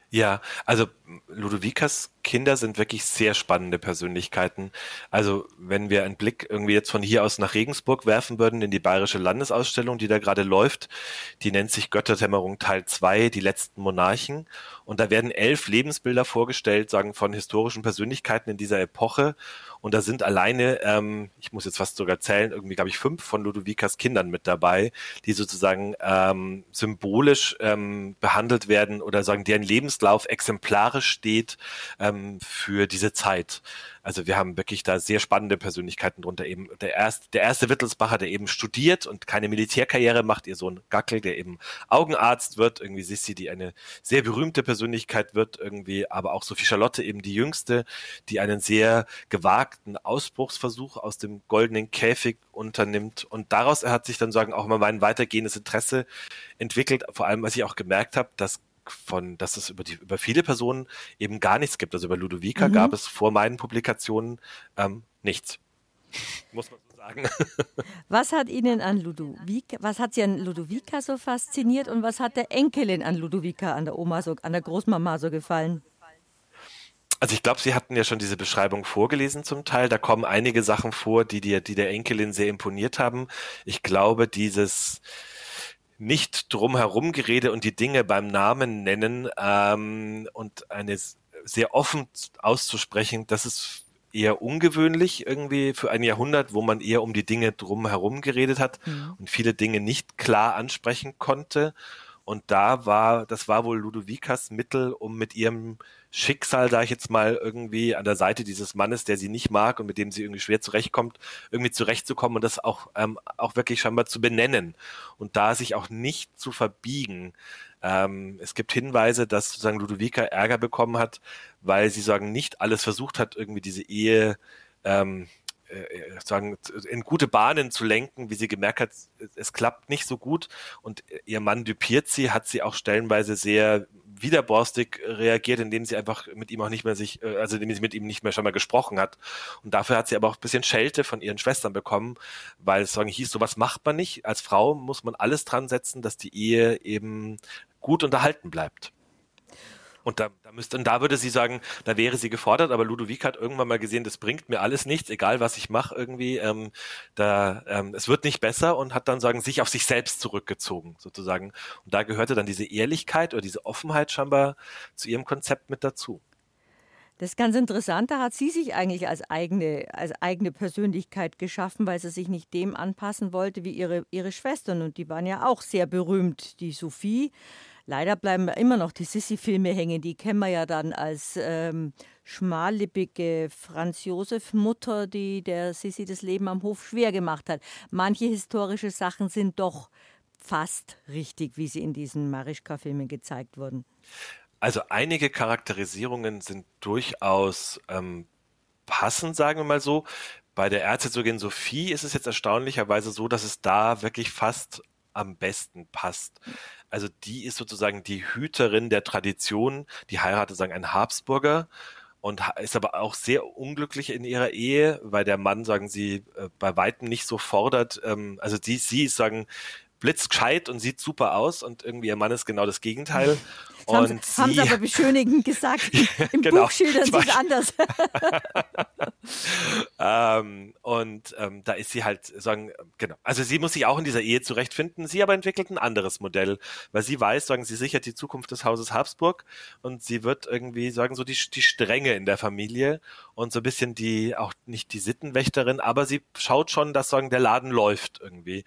Ja, also Ludovicas Kinder sind wirklich sehr spannende Persönlichkeiten. Also wenn wir einen Blick irgendwie jetzt von hier aus nach Regensburg werfen würden in die Bayerische Landesausstellung, die da gerade läuft, die nennt sich Götterdämmerung Teil 2, die letzten Monarchen. Und da werden elf Lebensbilder vorgestellt, sagen von historischen Persönlichkeiten in dieser Epoche. Und da sind alleine, ähm, ich muss jetzt fast sogar zählen, irgendwie glaube ich fünf von Ludovicas Kindern mit dabei, die sozusagen ähm, symbolisch ähm, behandelt werden oder sagen, deren Lebenslauf exemplarisch steht ähm, für diese Zeit. Also wir haben wirklich da sehr spannende Persönlichkeiten drunter. Eben der erste, der erste Wittelsbacher, der eben studiert und keine Militärkarriere macht, ihr Sohn Gackel, der eben Augenarzt wird, irgendwie Sissi, die eine sehr berühmte Persönlichkeit wird, irgendwie, aber auch Sophie Charlotte eben die jüngste, die einen sehr gewagten Ausbruchsversuch aus dem goldenen Käfig unternimmt. Und daraus hat sich dann sagen auch mal mein weitergehendes Interesse entwickelt, vor allem, was ich auch gemerkt habe, dass von, dass es über die, über viele Personen eben gar nichts gibt. Also über Ludovica mhm. gab es vor meinen Publikationen ähm, nichts. Muss man so sagen. Was hat Ihnen an Ludovica, was hat Sie an Ludovica so fasziniert und was hat der Enkelin an Ludovica, an der Oma so, an der Großmama so gefallen? Also ich glaube, Sie hatten ja schon diese Beschreibung vorgelesen zum Teil. Da kommen einige Sachen vor, die, die, die der Enkelin sehr imponiert haben. Ich glaube, dieses, nicht drumherum gerede und die Dinge beim Namen nennen ähm, und eine sehr offen auszusprechen, das ist eher ungewöhnlich irgendwie für ein Jahrhundert, wo man eher um die Dinge drumherum geredet hat mhm. und viele Dinge nicht klar ansprechen konnte. Und da war, das war wohl Ludovicas Mittel, um mit ihrem Schicksal, sage ich jetzt mal, irgendwie an der Seite dieses Mannes, der sie nicht mag und mit dem sie irgendwie schwer zurechtkommt, irgendwie zurechtzukommen und das auch, ähm, auch wirklich scheinbar zu benennen und da sich auch nicht zu verbiegen. Ähm, es gibt Hinweise, dass sozusagen Ludovica Ärger bekommen hat, weil sie sagen, nicht alles versucht hat, irgendwie diese Ehe ähm, äh, sagen, in gute Bahnen zu lenken, wie sie gemerkt hat, es klappt nicht so gut und ihr Mann düpiert sie, hat sie auch stellenweise sehr widerborstig reagiert, indem sie einfach mit ihm auch nicht mehr sich, äh, also indem sie mit ihm nicht mehr schon mal gesprochen hat. Und dafür hat sie aber auch ein bisschen Schelte von ihren Schwestern bekommen, weil es sagen hieß, sowas macht man nicht. Als Frau muss man alles dran setzen, dass die Ehe eben gut unterhalten bleibt. Und da, da müsste, und da würde sie sagen, da wäre sie gefordert, aber Ludovic hat irgendwann mal gesehen, das bringt mir alles nichts, egal was ich mache irgendwie, ähm, da, ähm, es wird nicht besser und hat dann sagen, sich auf sich selbst zurückgezogen, sozusagen. Und da gehörte dann diese Ehrlichkeit oder diese Offenheit scheinbar zu ihrem Konzept mit dazu. Das ist ganz interessant, da hat sie sich eigentlich als eigene, als eigene Persönlichkeit geschaffen, weil sie sich nicht dem anpassen wollte wie ihre, ihre Schwestern. Und die waren ja auch sehr berühmt. Die Sophie, leider bleiben immer noch die Sissi-Filme hängen. Die kennen wir ja dann als ähm, schmallippige Franz-Josef-Mutter, die der Sissi das Leben am Hof schwer gemacht hat. Manche historische Sachen sind doch fast richtig, wie sie in diesen Marischka-Filmen gezeigt wurden. Also einige Charakterisierungen sind durchaus ähm, passend, sagen wir mal so. Bei der Erzherzogin Sophie ist es jetzt erstaunlicherweise so, dass es da wirklich fast am besten passt. Also die ist sozusagen die Hüterin der Tradition, die heiratet sagen einen Habsburger und ist aber auch sehr unglücklich in ihrer Ehe, weil der Mann, sagen sie, äh, bei weitem nicht so fordert. Ähm, also sie, sie ist sagen blitzgescheit und sieht super aus und irgendwie ihr Mann ist genau das Gegenteil. Das und haben, sie, haben sie aber beschönigend gesagt. Im genau. Buch schildern sie es anders. ähm, und ähm, da ist sie halt sagen, genau. Also sie muss sich auch in dieser Ehe zurechtfinden. Sie aber entwickelt ein anderes Modell, weil sie weiß, sagen sie sichert die Zukunft des Hauses Habsburg und sie wird irgendwie sagen so die die Strenge in der Familie und so ein bisschen die auch nicht die Sittenwächterin, aber sie schaut schon, dass sagen der Laden läuft irgendwie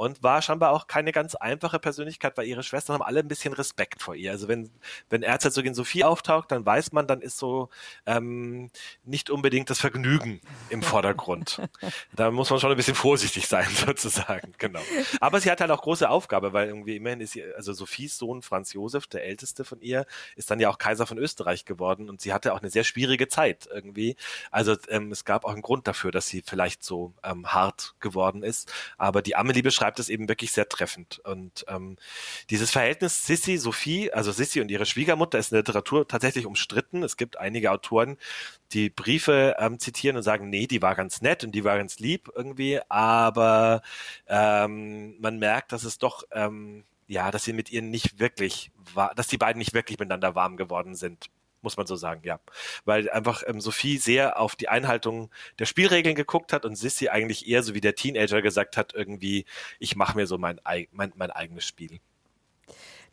und war scheinbar auch keine ganz einfache Persönlichkeit, weil ihre Schwestern haben alle ein bisschen Respekt vor ihr. Also wenn, wenn Erzherzogin Sophie auftaucht, dann weiß man, dann ist so ähm, nicht unbedingt das Vergnügen im Vordergrund. da muss man schon ein bisschen vorsichtig sein, sozusagen, genau. Aber sie hat halt auch große Aufgabe, weil irgendwie immerhin ist sie, also Sophies Sohn Franz Josef, der älteste von ihr, ist dann ja auch Kaiser von Österreich geworden und sie hatte auch eine sehr schwierige Zeit irgendwie. Also ähm, es gab auch einen Grund dafür, dass sie vielleicht so ähm, hart geworden ist. Aber die Amelie beschreibt es eben wirklich sehr treffend. Und ähm, dieses Verhältnis Sissi, Sophie, also Sissi und ihre Schwiegermutter ist in der Literatur tatsächlich umstritten. Es gibt einige Autoren, die Briefe ähm, zitieren und sagen, nee, die war ganz nett und die war ganz lieb irgendwie, aber ähm, man merkt, dass es doch ähm, ja, dass sie mit ihr nicht wirklich war, dass die beiden nicht wirklich miteinander warm geworden sind muss man so sagen, ja. Weil einfach ähm, Sophie sehr auf die Einhaltung der Spielregeln geguckt hat und Sissy eigentlich eher so wie der Teenager gesagt hat, irgendwie, ich mache mir so mein, mein, mein eigenes Spiel.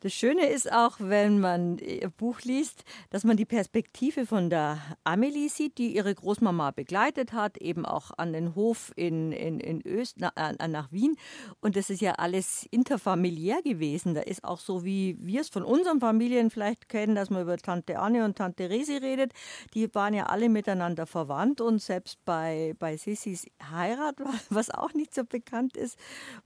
Das Schöne ist auch, wenn man ihr Buch liest, dass man die Perspektive von der Amelie sieht, die ihre Großmama begleitet hat, eben auch an den Hof in, in, in Öst, na, nach Wien. Und das ist ja alles interfamiliär gewesen. Da ist auch so, wie wir es von unseren Familien vielleicht kennen, dass man über Tante Anne und Tante Resi redet. Die waren ja alle miteinander verwandt und selbst bei, bei Sissis Heirat, was auch nicht so bekannt ist,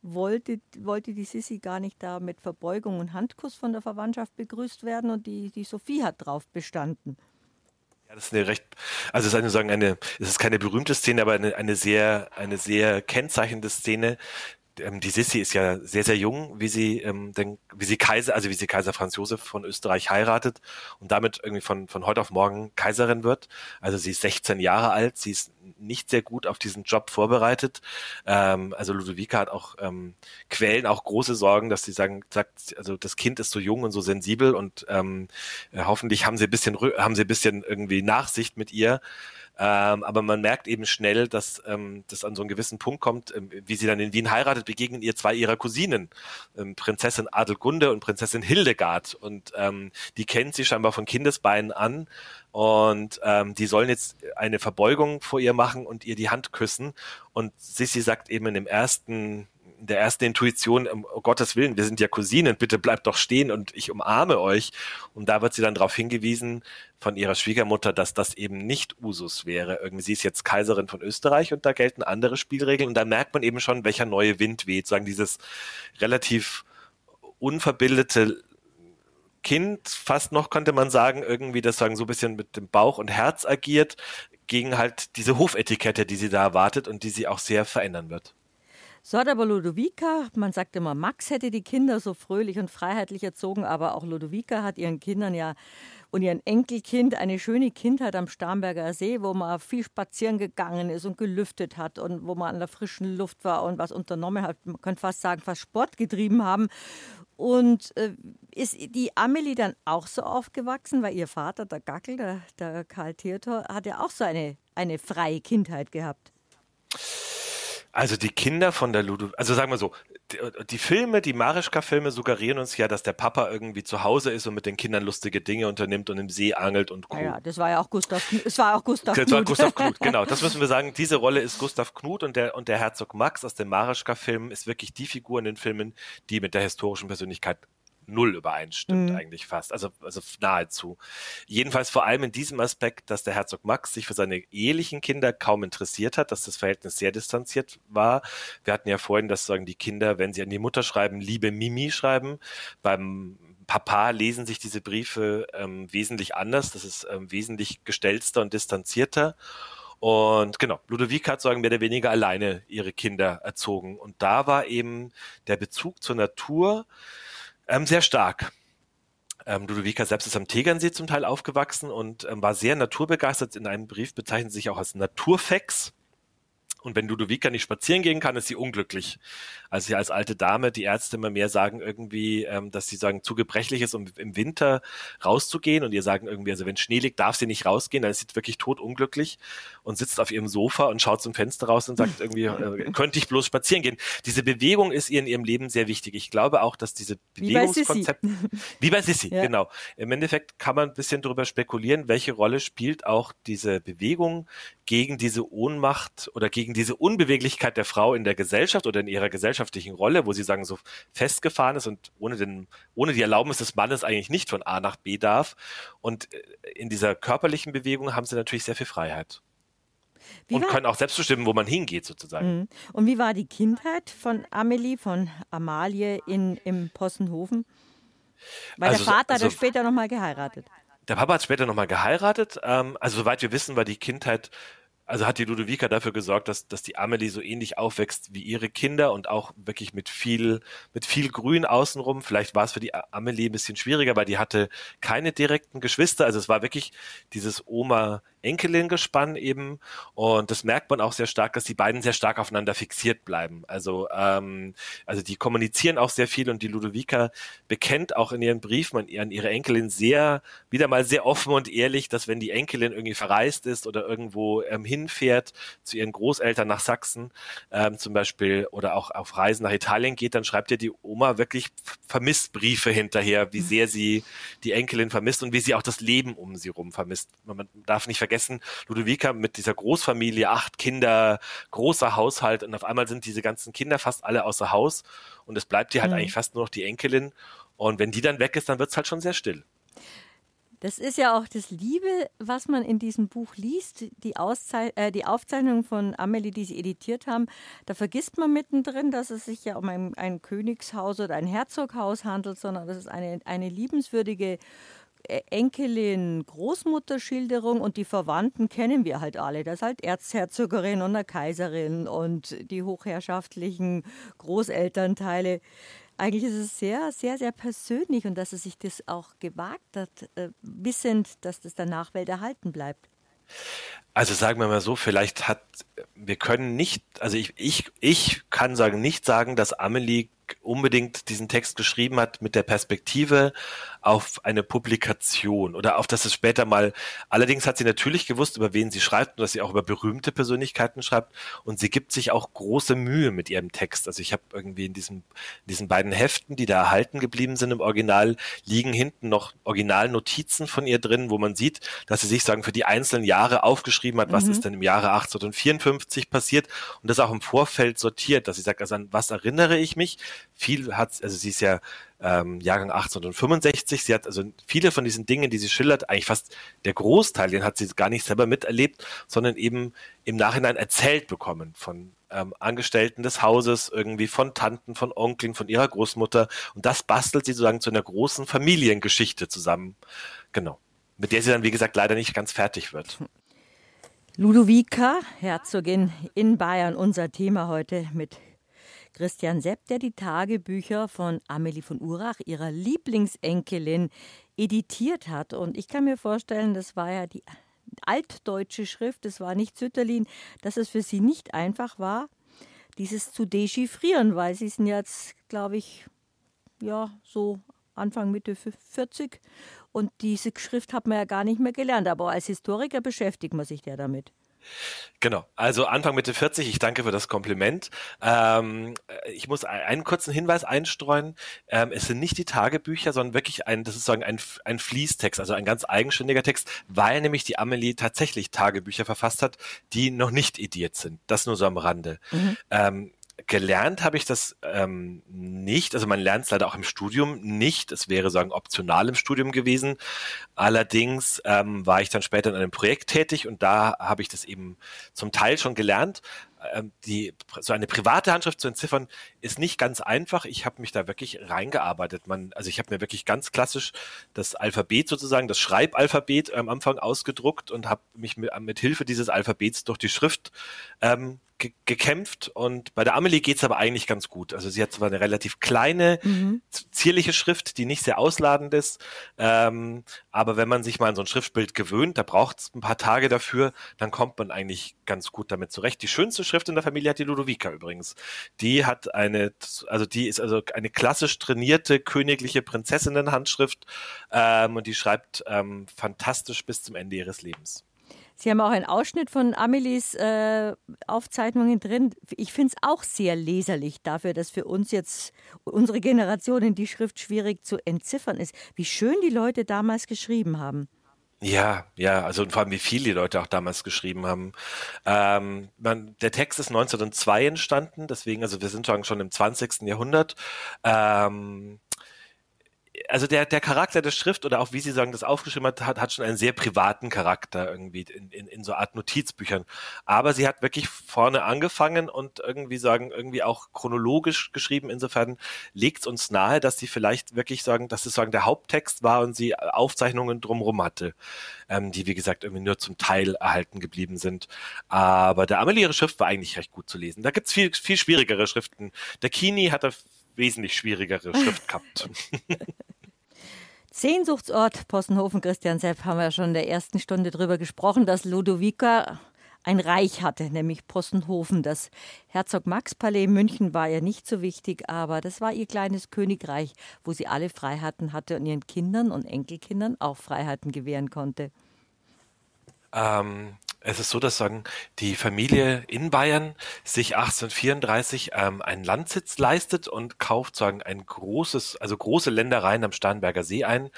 wollte, wollte die Sissi gar nicht da mit Verbeugung und Handkuss Markus von der Verwandtschaft begrüßt werden und die, die Sophie hat drauf bestanden. Ja, das ist eine recht, also es ist eine, sagen eine, es ist keine berühmte Szene, aber eine, eine sehr, eine sehr kennzeichnende Szene, ähm, die Sissi ist ja sehr, sehr jung, wie sie, ähm, denn, wie sie Kaiser, also wie sie Kaiser Franz Josef von Österreich heiratet und damit irgendwie von, von heute auf morgen Kaiserin wird. Also sie ist 16 Jahre alt, sie ist nicht sehr gut auf diesen Job vorbereitet. Ähm, also Ludovica hat auch ähm, Quellen, auch große Sorgen, dass sie sagen, sagt, also das Kind ist so jung und so sensibel und ähm, äh, hoffentlich haben sie ein bisschen, haben sie ein bisschen irgendwie Nachsicht mit ihr. Ähm, aber man merkt eben schnell, dass ähm, das an so einen gewissen Punkt kommt, ähm, wie sie dann in Wien heiratet, begegnen ihr zwei ihrer Cousinen, ähm, Prinzessin Adelgunde und Prinzessin Hildegard. Und ähm, die kennt sie scheinbar von Kindesbeinen an. Und ähm, die sollen jetzt eine Verbeugung vor ihr machen und ihr die Hand küssen. Und Sissi sagt eben in dem ersten der ersten Intuition, um Gottes Willen, wir sind ja Cousinen, bitte bleibt doch stehen und ich umarme euch. Und da wird sie dann darauf hingewiesen von ihrer Schwiegermutter, dass das eben nicht Usus wäre. Irgendwie sie ist jetzt Kaiserin von Österreich und da gelten andere Spielregeln. Und da merkt man eben schon, welcher neue Wind weht. Sagen dieses relativ unverbildete Kind, fast noch könnte man sagen, irgendwie das sagen so ein bisschen mit dem Bauch und Herz agiert, gegen halt diese Hofetikette, die sie da erwartet und die sie auch sehr verändern wird. So hat aber Ludovica, man sagt immer, Max hätte die Kinder so fröhlich und freiheitlich erzogen, aber auch Ludovica hat ihren Kindern ja und ihren Enkelkind eine schöne Kindheit am Starnberger See, wo man viel spazieren gegangen ist und gelüftet hat und wo man an der frischen Luft war und was unternommen hat. Man könnte fast sagen, fast Sport getrieben haben. Und äh, ist die Amelie dann auch so aufgewachsen, weil ihr Vater, der Gackel, der, der Karl Theodor, hat ja auch so eine, eine freie Kindheit gehabt? Also die Kinder von der Ludo, also sagen wir so, die, die Filme, die Marischka-Filme suggerieren uns ja, dass der Papa irgendwie zu Hause ist und mit den Kindern lustige Dinge unternimmt und im See angelt und Co. Ja, das war ja auch Gustav, es war auch Gustav das Knut. war Gustav Knut, genau. Das müssen wir sagen. Diese Rolle ist Gustav Knut und der, und der Herzog Max aus den Marischka-Filmen ist wirklich die Figur in den Filmen, die mit der historischen Persönlichkeit null übereinstimmt mhm. eigentlich fast, also, also nahezu. Jedenfalls vor allem in diesem Aspekt, dass der Herzog Max sich für seine ehelichen Kinder kaum interessiert hat, dass das Verhältnis sehr distanziert war. Wir hatten ja vorhin, dass sagen die Kinder, wenn sie an die Mutter schreiben, liebe Mimi schreiben. Beim Papa lesen sich diese Briefe ähm, wesentlich anders. Das ist ähm, wesentlich gestellter und distanzierter. Und genau, Ludovic hat sagen mehr oder weniger alleine ihre Kinder erzogen. Und da war eben der Bezug zur Natur ähm, sehr stark. Ähm, Ludovica selbst ist am Tegernsee zum Teil aufgewachsen und ähm, war sehr naturbegeistert. In einem Brief bezeichnet sich auch als Naturfex. Und wenn Ludovica nicht spazieren gehen kann, ist sie unglücklich. Also sie als alte Dame, die Ärzte immer mehr sagen irgendwie, ähm, dass sie sagen, zu gebrechlich ist, um im Winter rauszugehen. Und ihr sagen irgendwie, also wenn Schnee liegt, darf sie nicht rausgehen, dann ist sie wirklich totunglücklich und sitzt auf ihrem Sofa und schaut zum Fenster raus und sagt irgendwie, äh, könnte ich bloß spazieren gehen. Diese Bewegung ist ihr in ihrem Leben sehr wichtig. Ich glaube auch, dass diese Bewegungskonzepte, wie bei Sissi, ja. genau. Im Endeffekt kann man ein bisschen darüber spekulieren, welche Rolle spielt auch diese Bewegung gegen diese Ohnmacht oder gegen diese Unbeweglichkeit der Frau in der Gesellschaft oder in ihrer gesellschaftlichen Rolle, wo sie sagen, so festgefahren ist und ohne, den, ohne die Erlaubnis des Mannes eigentlich nicht von A nach B darf. Und äh, in dieser körperlichen Bewegung haben sie natürlich sehr viel Freiheit. Wie und können auch selbst bestimmen, wo man hingeht, sozusagen. Mhm. Und wie war die Kindheit von Amelie, von Amalie in, im Possenhofen? Weil also, der Vater also, hat später nochmal geheiratet. Der Papa hat später nochmal geheiratet. Ähm, also soweit wir wissen, war die Kindheit also hat die Ludovica dafür gesorgt, dass, dass die Amelie so ähnlich aufwächst wie ihre Kinder und auch wirklich mit viel, mit viel Grün außenrum. Vielleicht war es für die Amelie ein bisschen schwieriger, weil die hatte keine direkten Geschwister. Also es war wirklich dieses Oma Enkelin-Gespann eben. Und das merkt man auch sehr stark, dass die beiden sehr stark aufeinander fixiert bleiben. Also, ähm, also die kommunizieren auch sehr viel und die Ludovica bekennt auch in ihren Briefen an, ihre Enkelin sehr, wieder mal sehr offen und ehrlich, dass wenn die Enkelin irgendwie verreist ist oder irgendwo ähm, hinfährt zu ihren Großeltern nach Sachsen ähm, zum Beispiel oder auch auf Reisen nach Italien geht, dann schreibt ja die Oma wirklich vermisst Briefe hinterher, wie mhm. sehr sie die Enkelin vermisst und wie sie auch das Leben um sie rum vermisst. Man darf nicht vergessen, vergessen, Ludovica mit dieser Großfamilie, acht Kinder, großer Haushalt und auf einmal sind diese ganzen Kinder fast alle außer Haus und es bleibt ihr halt mhm. eigentlich fast nur noch die Enkelin und wenn die dann weg ist, dann wird es halt schon sehr still. Das ist ja auch das Liebe, was man in diesem Buch liest, die, Auszei äh, die Aufzeichnung von Amelie, die sie editiert haben. Da vergisst man mittendrin, dass es sich ja um ein, ein Königshaus oder ein Herzoghaus handelt, sondern das ist eine, eine liebenswürdige Enkelin Großmutterschilderung und die Verwandten kennen wir halt alle. Das ist halt Erzherzogerin und eine Kaiserin und die hochherrschaftlichen Großelternteile. Eigentlich ist es sehr, sehr, sehr persönlich und dass er sich das auch gewagt hat, äh, wissend, dass das der Nachwelt erhalten bleibt. Also sagen wir mal so, vielleicht hat, wir können nicht, also ich, ich, ich kann sagen, nicht sagen, dass Amelie unbedingt diesen Text geschrieben hat mit der Perspektive auf eine Publikation oder auf das es später mal. Allerdings hat sie natürlich gewusst, über wen sie schreibt und dass sie auch über berühmte Persönlichkeiten schreibt und sie gibt sich auch große Mühe mit ihrem Text. Also ich habe irgendwie in diesem in diesen beiden Heften, die da erhalten geblieben sind im Original, liegen hinten noch Originalnotizen von ihr drin, wo man sieht, dass sie sich sagen für die einzelnen Jahre aufgeschrieben hat, was mhm. ist denn im Jahre 1854 passiert und das auch im Vorfeld sortiert, dass sie sagt, also an was erinnere ich mich? Viel hat, also sie ist ja ähm, Jahrgang 1865. Sie hat also viele von diesen Dingen, die sie schildert, eigentlich fast der Großteil, den hat sie gar nicht selber miterlebt, sondern eben im Nachhinein erzählt bekommen von ähm, Angestellten des Hauses, irgendwie von Tanten, von Onkeln, von ihrer Großmutter. Und das bastelt sie sozusagen zu einer großen Familiengeschichte zusammen. Genau. Mit der sie dann, wie gesagt, leider nicht ganz fertig wird. Ludovica, Herzogin in Bayern, unser Thema heute mit Christian Sepp, der die Tagebücher von Amelie von Urach, ihrer Lieblingsenkelin, editiert hat. Und ich kann mir vorstellen, das war ja die altdeutsche Schrift, das war nicht Sütterlin, dass es für sie nicht einfach war, dieses zu dechiffrieren, weil sie sind jetzt, glaube ich, ja, so Anfang, Mitte 40. Und diese Schrift hat man ja gar nicht mehr gelernt. Aber als Historiker beschäftigt man sich ja damit. Genau, also Anfang Mitte 40, ich danke für das Kompliment. Ähm, ich muss einen kurzen Hinweis einstreuen. Ähm, es sind nicht die Tagebücher, sondern wirklich ein, das ist sagen, ein, ein Fließtext, also ein ganz eigenständiger Text, weil nämlich die Amelie tatsächlich Tagebücher verfasst hat, die noch nicht ediert sind. Das nur so am Rande. Mhm. Ähm, gelernt habe ich das ähm, nicht. Also man lernt es leider auch im Studium nicht. Es wäre sagen optional im Studium gewesen. Allerdings ähm, war ich dann später in einem Projekt tätig und da habe ich das eben zum Teil schon gelernt. Ähm, die so eine private Handschrift zu entziffern ist nicht ganz einfach. Ich habe mich da wirklich reingearbeitet. Man, also ich habe mir wirklich ganz klassisch das Alphabet sozusagen, das Schreibalphabet am Anfang ausgedruckt und habe mich mit, mit Hilfe dieses Alphabets durch die Schrift ähm, ge gekämpft und bei der Amelie geht's aber eigentlich ganz gut. Also sie hat zwar eine relativ kleine, mhm. zierliche Schrift, die nicht sehr ausladend ist, ähm, aber wenn man sich mal an so ein Schriftbild gewöhnt, da braucht's ein paar Tage dafür, dann kommt man eigentlich ganz gut damit zurecht. Die schönste Schrift in der Familie hat die Ludovica übrigens. Die hat eine, also die ist also eine klassisch trainierte königliche Prinzessinnenhandschrift ähm, und die schreibt ähm, fantastisch bis zum Ende ihres Lebens. Sie haben auch einen Ausschnitt von Amelies äh, Aufzeichnungen drin. Ich finde es auch sehr leserlich dafür, dass für uns jetzt unsere Generation die Schrift schwierig zu entziffern ist. Wie schön die Leute damals geschrieben haben. Ja, ja, also vor allem wie viel die Leute auch damals geschrieben haben. Ähm, man, der Text ist 1902 entstanden, deswegen, also wir sind schon im 20. Jahrhundert. Ähm, also der, der Charakter der Schrift oder auch wie Sie sagen, das aufgeschrieben hat, hat, schon einen sehr privaten Charakter irgendwie in, in, in so Art Notizbüchern. Aber sie hat wirklich vorne angefangen und irgendwie sagen, irgendwie auch chronologisch geschrieben. Insofern legt es uns nahe, dass sie vielleicht wirklich sagen, dass es sagen der Haupttext war und sie Aufzeichnungen drumherum hatte, ähm, die wie gesagt irgendwie nur zum Teil erhalten geblieben sind. Aber der Amelie ihre Schrift war eigentlich recht gut zu lesen. Da gibt's viel, viel schwierigere Schriften. Der Kini hat da wesentlich schwierigere Schrift gehabt. Sehnsuchtsort Possenhofen, Christian Sepp, haben wir ja schon in der ersten Stunde drüber gesprochen, dass Ludovica ein Reich hatte, nämlich Possenhofen. Das Herzog Max Palais in München war ja nicht so wichtig, aber das war ihr kleines Königreich, wo sie alle Freiheiten hatte und ihren Kindern und Enkelkindern auch Freiheiten gewähren konnte. Ähm, es ist so, dass sagen, die Familie in Bayern sich 1834 ähm, einen Landsitz leistet und kauft sagen ein großes, also große Ländereien am Starnberger See ein,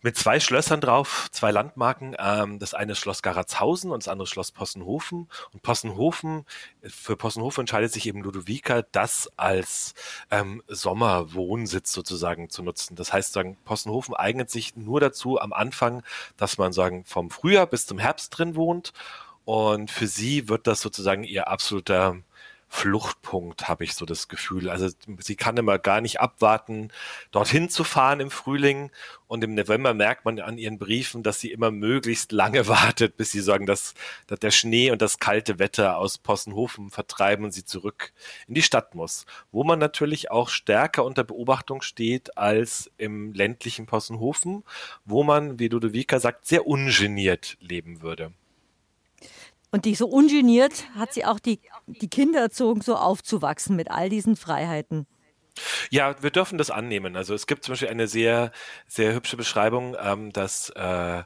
mit zwei Schlössern drauf, zwei Landmarken. Ähm, das eine Schloss Garatshausen und das andere Schloss Possenhofen. Und Possenhofen, für Possenhofen entscheidet sich eben Ludovica, das als ähm, Sommerwohnsitz sozusagen zu nutzen. Das heißt, sagen, Possenhofen eignet sich nur dazu am Anfang, dass man sagen vom Frühjahr bis zum Herbst drin wohnt und für sie wird das sozusagen ihr absoluter Fluchtpunkt, habe ich so das Gefühl. Also sie kann immer gar nicht abwarten, dorthin zu fahren im Frühling. Und im November merkt man an ihren Briefen, dass sie immer möglichst lange wartet, bis sie sagen, dass, dass der Schnee und das kalte Wetter aus Possenhofen vertreiben und sie zurück in die Stadt muss. Wo man natürlich auch stärker unter Beobachtung steht als im ländlichen Possenhofen, wo man, wie Ludovica sagt, sehr ungeniert leben würde. Und die so ungeniert hat sie auch die, die Kinder erzogen, so aufzuwachsen mit all diesen Freiheiten. Ja, wir dürfen das annehmen. Also es gibt zum Beispiel eine sehr, sehr hübsche Beschreibung, ähm, dass äh,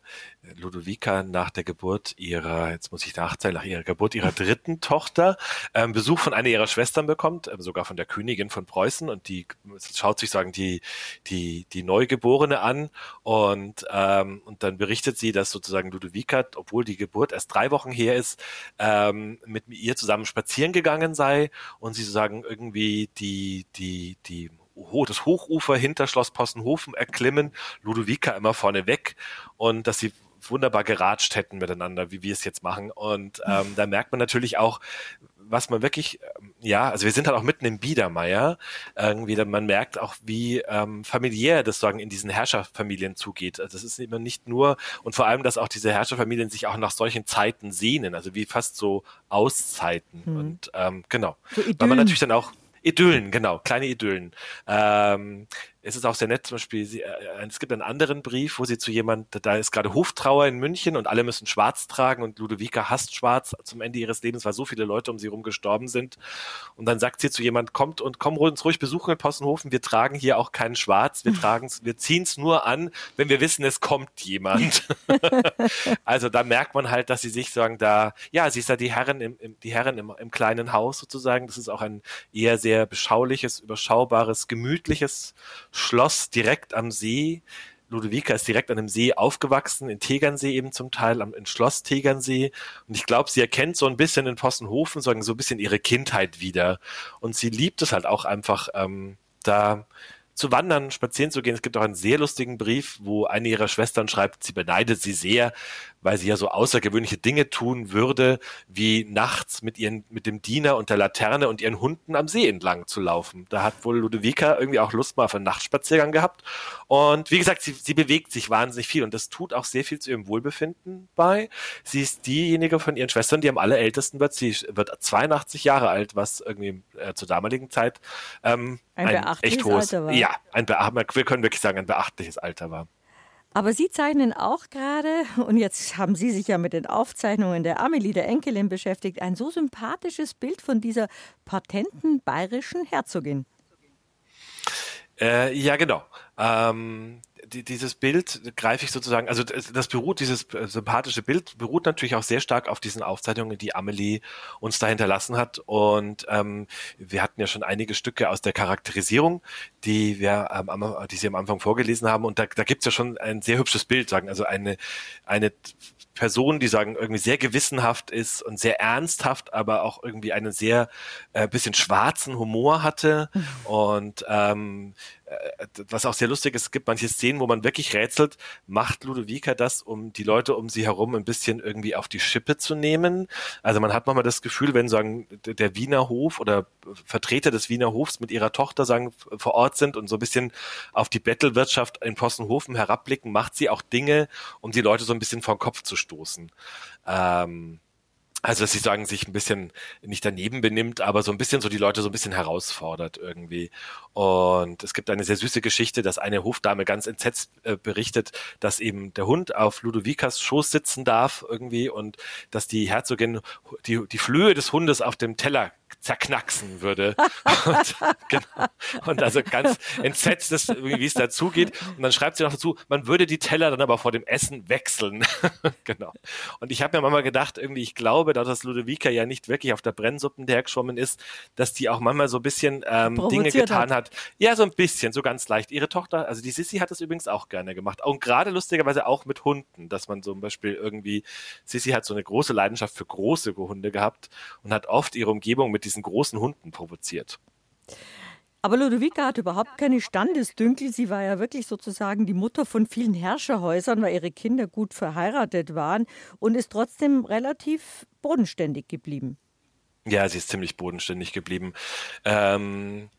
Ludovica nach der Geburt ihrer, jetzt muss ich nachzählen, nach ihrer Geburt ihrer dritten Tochter ähm, Besuch von einer ihrer Schwestern bekommt, ähm, sogar von der Königin von Preußen und die schaut sich sagen die die die Neugeborene an und ähm, und dann berichtet sie, dass sozusagen Ludovica, obwohl die Geburt erst drei Wochen her ist, ähm, mit ihr zusammen spazieren gegangen sei und sie sozusagen irgendwie die die die das Hochufer hinter Schloss Possenhofen erklimmen, Ludovica immer vorne weg und dass sie wunderbar geratscht hätten miteinander, wie wir es jetzt machen. Und ähm, da merkt man natürlich auch, was man wirklich, ähm, ja, also wir sind halt auch mitten im Biedermeier, irgendwie, man merkt auch, wie ähm, familiär das sagen in diesen Herrscherfamilien zugeht. Also das ist immer nicht nur und vor allem, dass auch diese Herrscherfamilien sich auch nach solchen Zeiten sehnen, also wie fast so Auszeiten. Mhm. Und ähm, genau, so weil man natürlich dann auch Idyllen, genau, kleine Idyllen. Ähm, es ist auch sehr nett, zum Beispiel, sie, äh, es gibt einen anderen Brief, wo sie zu jemand, da ist gerade Hoftrauer in München und alle müssen schwarz tragen und Ludovica hasst schwarz zum Ende ihres Lebens, weil so viele Leute um sie herum gestorben sind. Und dann sagt sie zu jemand, kommt und komm uns ruhig besuchen in Possenhofen, wir tragen hier auch keinen Schwarz, wir tragen's, wir ziehen's nur an, wenn wir wissen, es kommt jemand. also da merkt man halt, dass sie sich sagen, da, ja, sie ist da die Herrin im, im die Herrin im, im kleinen Haus sozusagen. Das ist auch ein eher sehr beschauliches, überschaubares, gemütliches Schloss direkt am See. Ludovica ist direkt an einem See aufgewachsen, in Tegernsee eben zum Teil, am, in Schloss Tegernsee. Und ich glaube, sie erkennt so ein bisschen in Possenhofen so ein bisschen ihre Kindheit wieder. Und sie liebt es halt auch einfach, ähm, da zu wandern, spazieren zu gehen. Es gibt auch einen sehr lustigen Brief, wo eine ihrer Schwestern schreibt, sie beneidet sie sehr, weil sie ja so außergewöhnliche Dinge tun würde, wie nachts mit ihren, mit dem Diener und der Laterne und ihren Hunden am See entlang zu laufen. Da hat wohl Ludovica irgendwie auch Lust mal auf einen Nachtspaziergang gehabt. Und wie gesagt, sie, sie bewegt sich wahnsinnig viel und das tut auch sehr viel zu ihrem Wohlbefinden bei. Sie ist diejenige von ihren Schwestern, die am allerältesten wird. Sie wird 82 Jahre alt, was irgendwie äh, zur damaligen Zeit ähm, ein, ein echt hohes, Alter war. ja, ein wir können wirklich sagen, ein beachtliches Alter war. Aber Sie zeichnen auch gerade, und jetzt haben Sie sich ja mit den Aufzeichnungen der Amelie, der Enkelin, beschäftigt, ein so sympathisches Bild von dieser patenten bayerischen Herzogin. Äh, ja, genau. Ähm, die, dieses Bild greife ich sozusagen, also das, das beruht, dieses äh, sympathische Bild beruht natürlich auch sehr stark auf diesen Aufzeichnungen, die Amelie uns da hinterlassen hat. Und ähm, wir hatten ja schon einige Stücke aus der Charakterisierung, die wir, ähm, die Sie am Anfang vorgelesen haben. Und da, da gibt es ja schon ein sehr hübsches Bild, sagen, also eine, eine Person, die sagen, irgendwie sehr gewissenhaft ist und sehr ernsthaft, aber auch irgendwie einen sehr äh, bisschen schwarzen Humor hatte. Mhm. Und ähm, äh, was auch sehr lustig ist, es gibt manche Szenen, wo man wirklich rätselt, macht Ludovica das, um die Leute um sie herum ein bisschen irgendwie auf die Schippe zu nehmen? Also man hat manchmal das Gefühl, wenn sagen der Wiener Hof oder Vertreter des Wiener Hofs mit ihrer Tochter sagen vor Ort sind und so ein bisschen auf die Bettelwirtschaft in Possenhofen herabblicken, macht sie auch Dinge, um die Leute so ein bisschen vor den Kopf zu stoßen. Ähm, also dass sie sagen, sich ein bisschen nicht daneben benimmt, aber so ein bisschen so die Leute so ein bisschen herausfordert irgendwie. Und es gibt eine sehr süße Geschichte, dass eine Hofdame ganz entsetzt äh, berichtet, dass eben der Hund auf Ludovicas Schoß sitzen darf irgendwie und dass die Herzogin die, die Flöhe des Hundes auf dem Teller zerknacksen würde. und, genau, und also ganz entsetzt ist, wie es dazugeht. Und dann schreibt sie noch dazu, man würde die Teller dann aber vor dem Essen wechseln. genau. Und ich habe mir manchmal gedacht, irgendwie, ich glaube, da das Ludovica ja nicht wirklich auf der Brennsuppen hergeschwommen ist, dass die auch manchmal so ein bisschen ähm, Dinge getan hat. hat. Ja, so ein bisschen, so ganz leicht. Ihre Tochter, also die Sissy hat das übrigens auch gerne gemacht. Und gerade lustigerweise auch mit Hunden, dass man zum Beispiel irgendwie, Sissy hat so eine große Leidenschaft für große Hunde gehabt und hat oft ihre Umgebung mit diesen großen Hunden provoziert. Aber Ludovica hat überhaupt keine Standesdünkel. Sie war ja wirklich sozusagen die Mutter von vielen Herrscherhäusern, weil ihre Kinder gut verheiratet waren und ist trotzdem relativ bodenständig geblieben. Ja, sie ist ziemlich bodenständig geblieben. Ähm,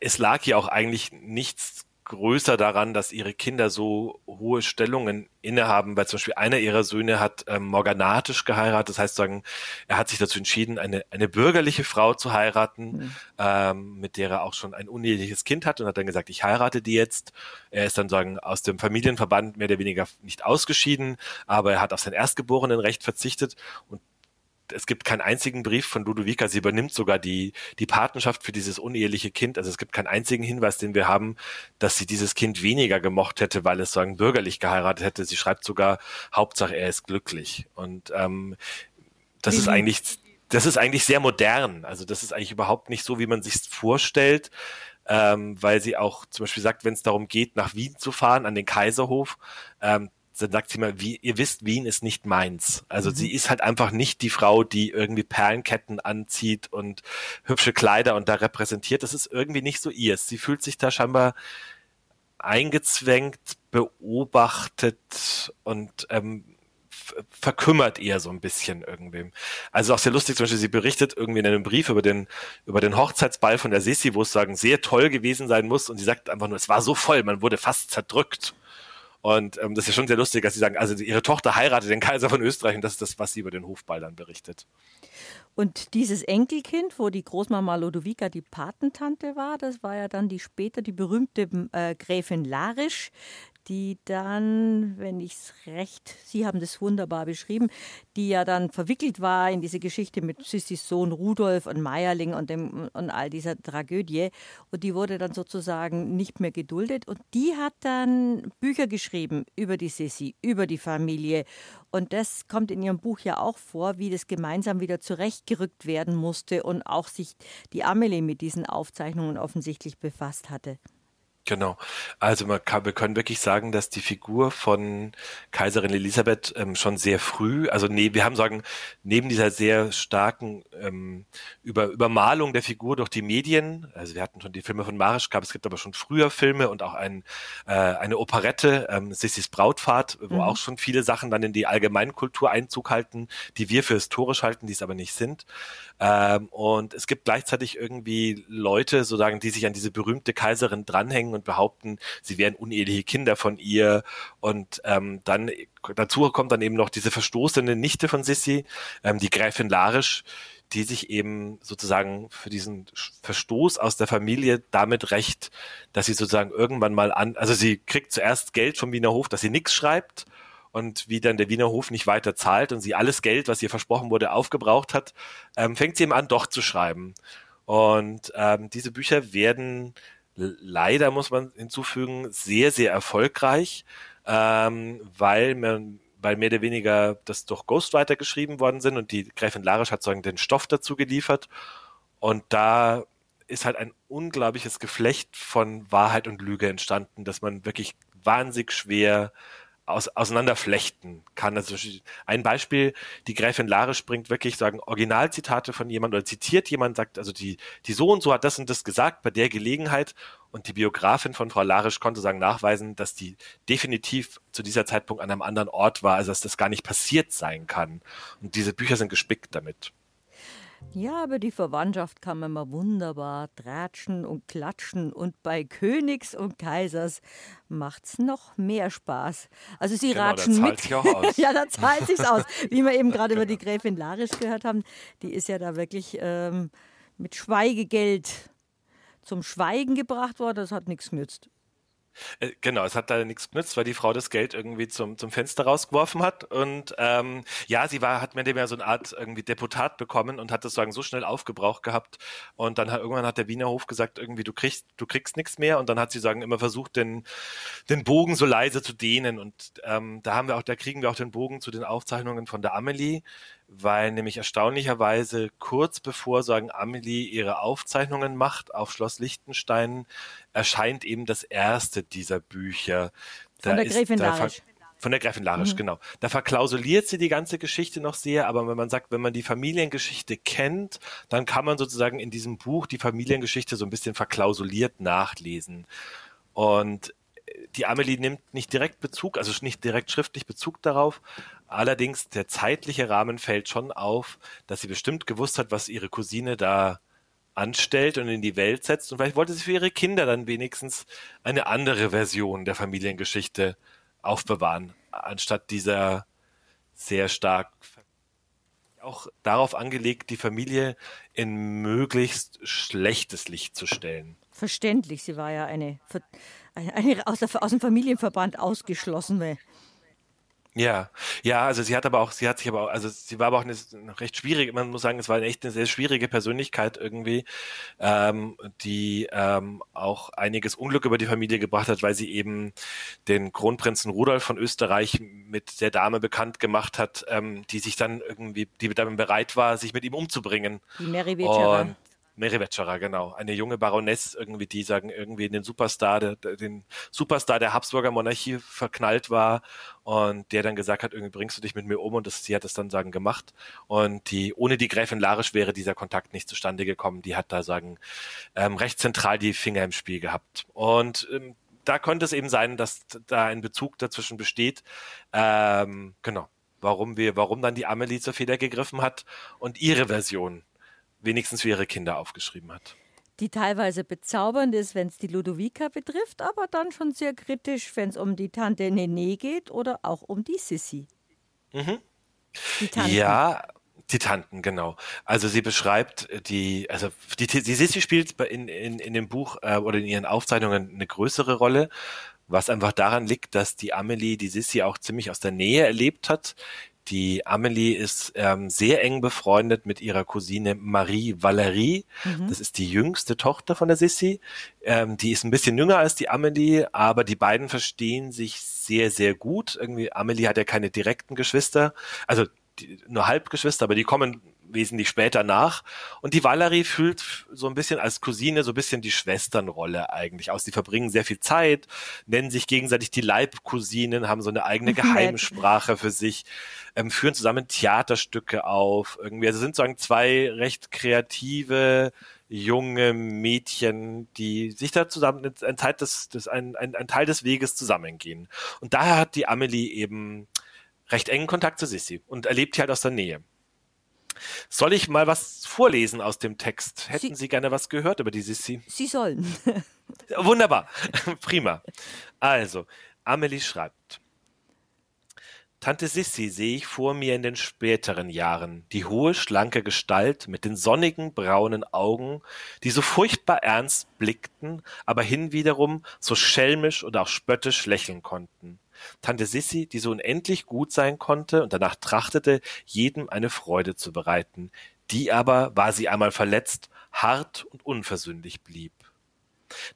es lag ihr auch eigentlich nichts größer daran, dass ihre Kinder so hohe Stellungen innehaben, weil zum Beispiel einer ihrer Söhne hat ähm, morganatisch geheiratet, das heißt sagen, er hat sich dazu entschieden, eine, eine bürgerliche Frau zu heiraten, mhm. ähm, mit der er auch schon ein uneheliches Kind hat und hat dann gesagt, ich heirate die jetzt. Er ist dann sagen aus dem Familienverband mehr oder weniger nicht ausgeschieden, aber er hat auf sein Erstgeborenenrecht verzichtet und es gibt keinen einzigen Brief von Ludovica, sie übernimmt sogar die, die Patenschaft für dieses uneheliche Kind. Also es gibt keinen einzigen Hinweis, den wir haben, dass sie dieses Kind weniger gemocht hätte, weil es sagen bürgerlich geheiratet hätte. Sie schreibt sogar, Hauptsache er ist glücklich. Und ähm, das mhm. ist eigentlich, das ist eigentlich sehr modern. Also das ist eigentlich überhaupt nicht so, wie man sich vorstellt. Ähm, weil sie auch zum Beispiel sagt, wenn es darum geht, nach Wien zu fahren, an den Kaiserhof, ähm, sagt sie mal, wie, ihr wisst, Wien ist nicht meins. Also mhm. sie ist halt einfach nicht die Frau, die irgendwie Perlenketten anzieht und hübsche Kleider und da repräsentiert. Das ist irgendwie nicht so ihr. Sie fühlt sich da scheinbar eingezwängt, beobachtet und ähm, verkümmert eher so ein bisschen irgendwem. Also auch sehr lustig, zum Beispiel, sie berichtet irgendwie in einem Brief über den, über den Hochzeitsball von der Sissi, wo es sagen, sehr toll gewesen sein muss und sie sagt einfach nur, es war so voll, man wurde fast zerdrückt. Und ähm, das ist schon sehr lustig, dass sie sagen, also ihre Tochter heiratet den Kaiser von Österreich und das ist das, was sie über den Hofball dann berichtet. Und dieses Enkelkind, wo die Großmama Lodovica die Patentante war, das war ja dann die später die berühmte äh, Gräfin Larisch, die dann, wenn ich es recht, Sie haben das wunderbar beschrieben, die ja dann verwickelt war in diese Geschichte mit Sissys Sohn Rudolf und Meierling und, dem, und all dieser Tragödie. Und die wurde dann sozusagen nicht mehr geduldet. Und die hat dann Bücher geschrieben über die Sissi, über die Familie. Und das kommt in ihrem Buch ja auch vor, wie das gemeinsam wieder zurechtgerückt werden musste und auch sich die Amelie mit diesen Aufzeichnungen offensichtlich befasst hatte. Genau. Also man kann, wir können wirklich sagen, dass die Figur von Kaiserin Elisabeth ähm, schon sehr früh, also nee, wir haben sagen, neben dieser sehr starken ähm, Über, Übermalung der Figur durch die Medien, also wir hatten schon die Filme von Marischka, es gibt aber schon früher Filme und auch ein, äh, eine Operette, ähm, Sissis Brautfahrt, wo mhm. auch schon viele Sachen dann in die Allgemeinkultur Einzug halten, die wir für historisch halten, die es aber nicht sind. Ähm, und es gibt gleichzeitig irgendwie Leute, sozusagen, die sich an diese berühmte Kaiserin dranhängen und behaupten, sie wären uneheliche Kinder von ihr. Und ähm, dann dazu kommt dann eben noch diese verstoßene Nichte von Sissi, ähm, die Gräfin Larisch, die sich eben sozusagen für diesen Verstoß aus der Familie damit recht, dass sie sozusagen irgendwann mal an, also sie kriegt zuerst Geld vom Wiener Hof, dass sie nichts schreibt und wie dann der Wiener Hof nicht weiter zahlt und sie alles Geld, was ihr versprochen wurde, aufgebraucht hat, ähm, fängt sie eben an, doch zu schreiben. Und ähm, diese Bücher werden leider, muss man hinzufügen, sehr, sehr erfolgreich, ähm, weil man weil mehr oder weniger das durch Ghostwriter geschrieben worden sind und die Gräfin Larisch hat sozusagen den Stoff dazu geliefert. Und da ist halt ein unglaubliches Geflecht von Wahrheit und Lüge entstanden, dass man wirklich wahnsinnig schwer aus, auseinanderflechten kann. Also ein Beispiel, die Gräfin Larisch bringt wirklich sagen Originalzitate von jemand oder zitiert jemand, sagt, also die, die so und so hat das und das gesagt bei der Gelegenheit und die Biografin von Frau Larisch konnte sagen nachweisen, dass die definitiv zu dieser Zeitpunkt an einem anderen Ort war, also dass das gar nicht passiert sein kann. Und diese Bücher sind gespickt damit. Ja, aber die Verwandtschaft kann man mal wunderbar tratschen und klatschen und bei Königs und Kaisers macht's noch mehr Spaß. Also sie genau, ratschen da mit. Auch aus. ja, da zahlt sich's aus. Wie wir eben gerade über die Gräfin Larisch gehört haben, die ist ja da wirklich ähm, mit Schweigegeld zum Schweigen gebracht worden. Das hat nichts genützt. Äh, genau, es hat da nichts genützt, weil die Frau das Geld irgendwie zum, zum Fenster rausgeworfen hat. Und ähm, ja, sie war, hat mir dem ja so eine Art irgendwie Deputat bekommen und hat das sagen so schnell aufgebraucht gehabt. Und dann hat irgendwann hat der Wiener Hof gesagt, irgendwie, du kriegst, du kriegst nichts mehr. Und dann hat sie sagen immer versucht, den, den Bogen so leise zu dehnen. Und ähm, da haben wir auch, da kriegen wir auch den Bogen zu den Aufzeichnungen von der Amelie weil nämlich erstaunlicherweise kurz bevor sagen Amelie ihre Aufzeichnungen macht auf Schloss Liechtenstein erscheint eben das erste dieser Bücher. Da von der Gräfin Larisch. Von der Gräfin Larisch, mhm. genau. Da verklausuliert sie die ganze Geschichte noch sehr, aber wenn man sagt, wenn man die Familiengeschichte kennt, dann kann man sozusagen in diesem Buch die Familiengeschichte so ein bisschen verklausuliert nachlesen. Und die Amelie nimmt nicht direkt Bezug, also nicht direkt schriftlich Bezug darauf. Allerdings der zeitliche Rahmen fällt schon auf, dass sie bestimmt gewusst hat, was ihre Cousine da anstellt und in die Welt setzt. Und vielleicht wollte sie für ihre Kinder dann wenigstens eine andere Version der Familiengeschichte aufbewahren, anstatt dieser sehr stark auch darauf angelegt, die Familie in möglichst schlechtes Licht zu stellen. Verständlich, sie war ja eine eine aus, der, aus dem Familienverband ausgeschlossene. Ja, ja, also sie hat aber auch, sie hat sich aber auch, also sie war aber auch eine, eine recht schwierige, man muss sagen, es war eine echt eine sehr schwierige Persönlichkeit irgendwie, ähm, die ähm, auch einiges Unglück über die Familie gebracht hat, weil sie eben den Kronprinzen Rudolf von Österreich mit der Dame bekannt gemacht hat, ähm, die sich dann irgendwie, die dann bereit war, sich mit ihm umzubringen. Die Mary Wetscherer. Mary Wetscherer, genau. Eine junge Baroness, irgendwie, die sagen, irgendwie in den Superstar, der, den Superstar der Habsburger Monarchie verknallt war und der dann gesagt hat, irgendwie bringst du dich mit mir um und das, sie hat das dann sagen gemacht. Und die, ohne die Gräfin Larisch wäre dieser Kontakt nicht zustande gekommen. Die hat da sagen, ähm, recht zentral die Finger im Spiel gehabt. Und ähm, da konnte es eben sein, dass da ein Bezug dazwischen besteht. Ähm, genau. Warum wir, warum dann die Amelie zur Feder gegriffen hat und ihre Version wenigstens für ihre Kinder aufgeschrieben hat. die teilweise bezaubernd ist, wenn es die Ludovica betrifft, aber dann schon sehr kritisch, wenn es um die Tante Nene geht oder auch um die Sissi. Mhm. Die Tanten. Ja, die Tanten, genau. Also sie beschreibt die, also die, die Sissi spielt in, in, in dem Buch äh, oder in ihren Aufzeichnungen eine größere Rolle, was einfach daran liegt, dass die Amelie die Sissi auch ziemlich aus der Nähe erlebt hat. Die Amelie ist ähm, sehr eng befreundet mit ihrer Cousine Marie Valerie. Mhm. Das ist die jüngste Tochter von der Sissi. Ähm, die ist ein bisschen jünger als die Amelie, aber die beiden verstehen sich sehr, sehr gut. Irgendwie, Amelie hat ja keine direkten Geschwister, also die, nur Halbgeschwister, aber die kommen wesentlich später nach. Und die Valerie fühlt so ein bisschen als Cousine so ein bisschen die Schwesternrolle eigentlich aus. Die verbringen sehr viel Zeit, nennen sich gegenseitig die Leibcousinen, haben so eine eigene Geheimsprache für sich, ähm, führen zusammen Theaterstücke auf. Irgendwie, also sind sozusagen zwei recht kreative, junge Mädchen, die sich da zusammen ein Teil des, des ein, ein, ein Teil des Weges zusammengehen. Und daher hat die Amelie eben recht engen Kontakt zu Sissi und erlebt die halt aus der Nähe. Soll ich mal was vorlesen aus dem Text? Hätten Sie, Sie gerne was gehört über die Sissi? Sie sollen. Wunderbar. Prima. Also, Amelie schreibt. Tante Sissi sehe ich vor mir in den späteren Jahren, die hohe, schlanke Gestalt mit den sonnigen, braunen Augen, die so furchtbar ernst blickten, aber hinwiederum so schelmisch oder auch spöttisch lächeln konnten. Tante Sissi, die so unendlich gut sein konnte und danach trachtete, jedem eine Freude zu bereiten, die aber, war sie einmal verletzt, hart und unversöhnlich blieb.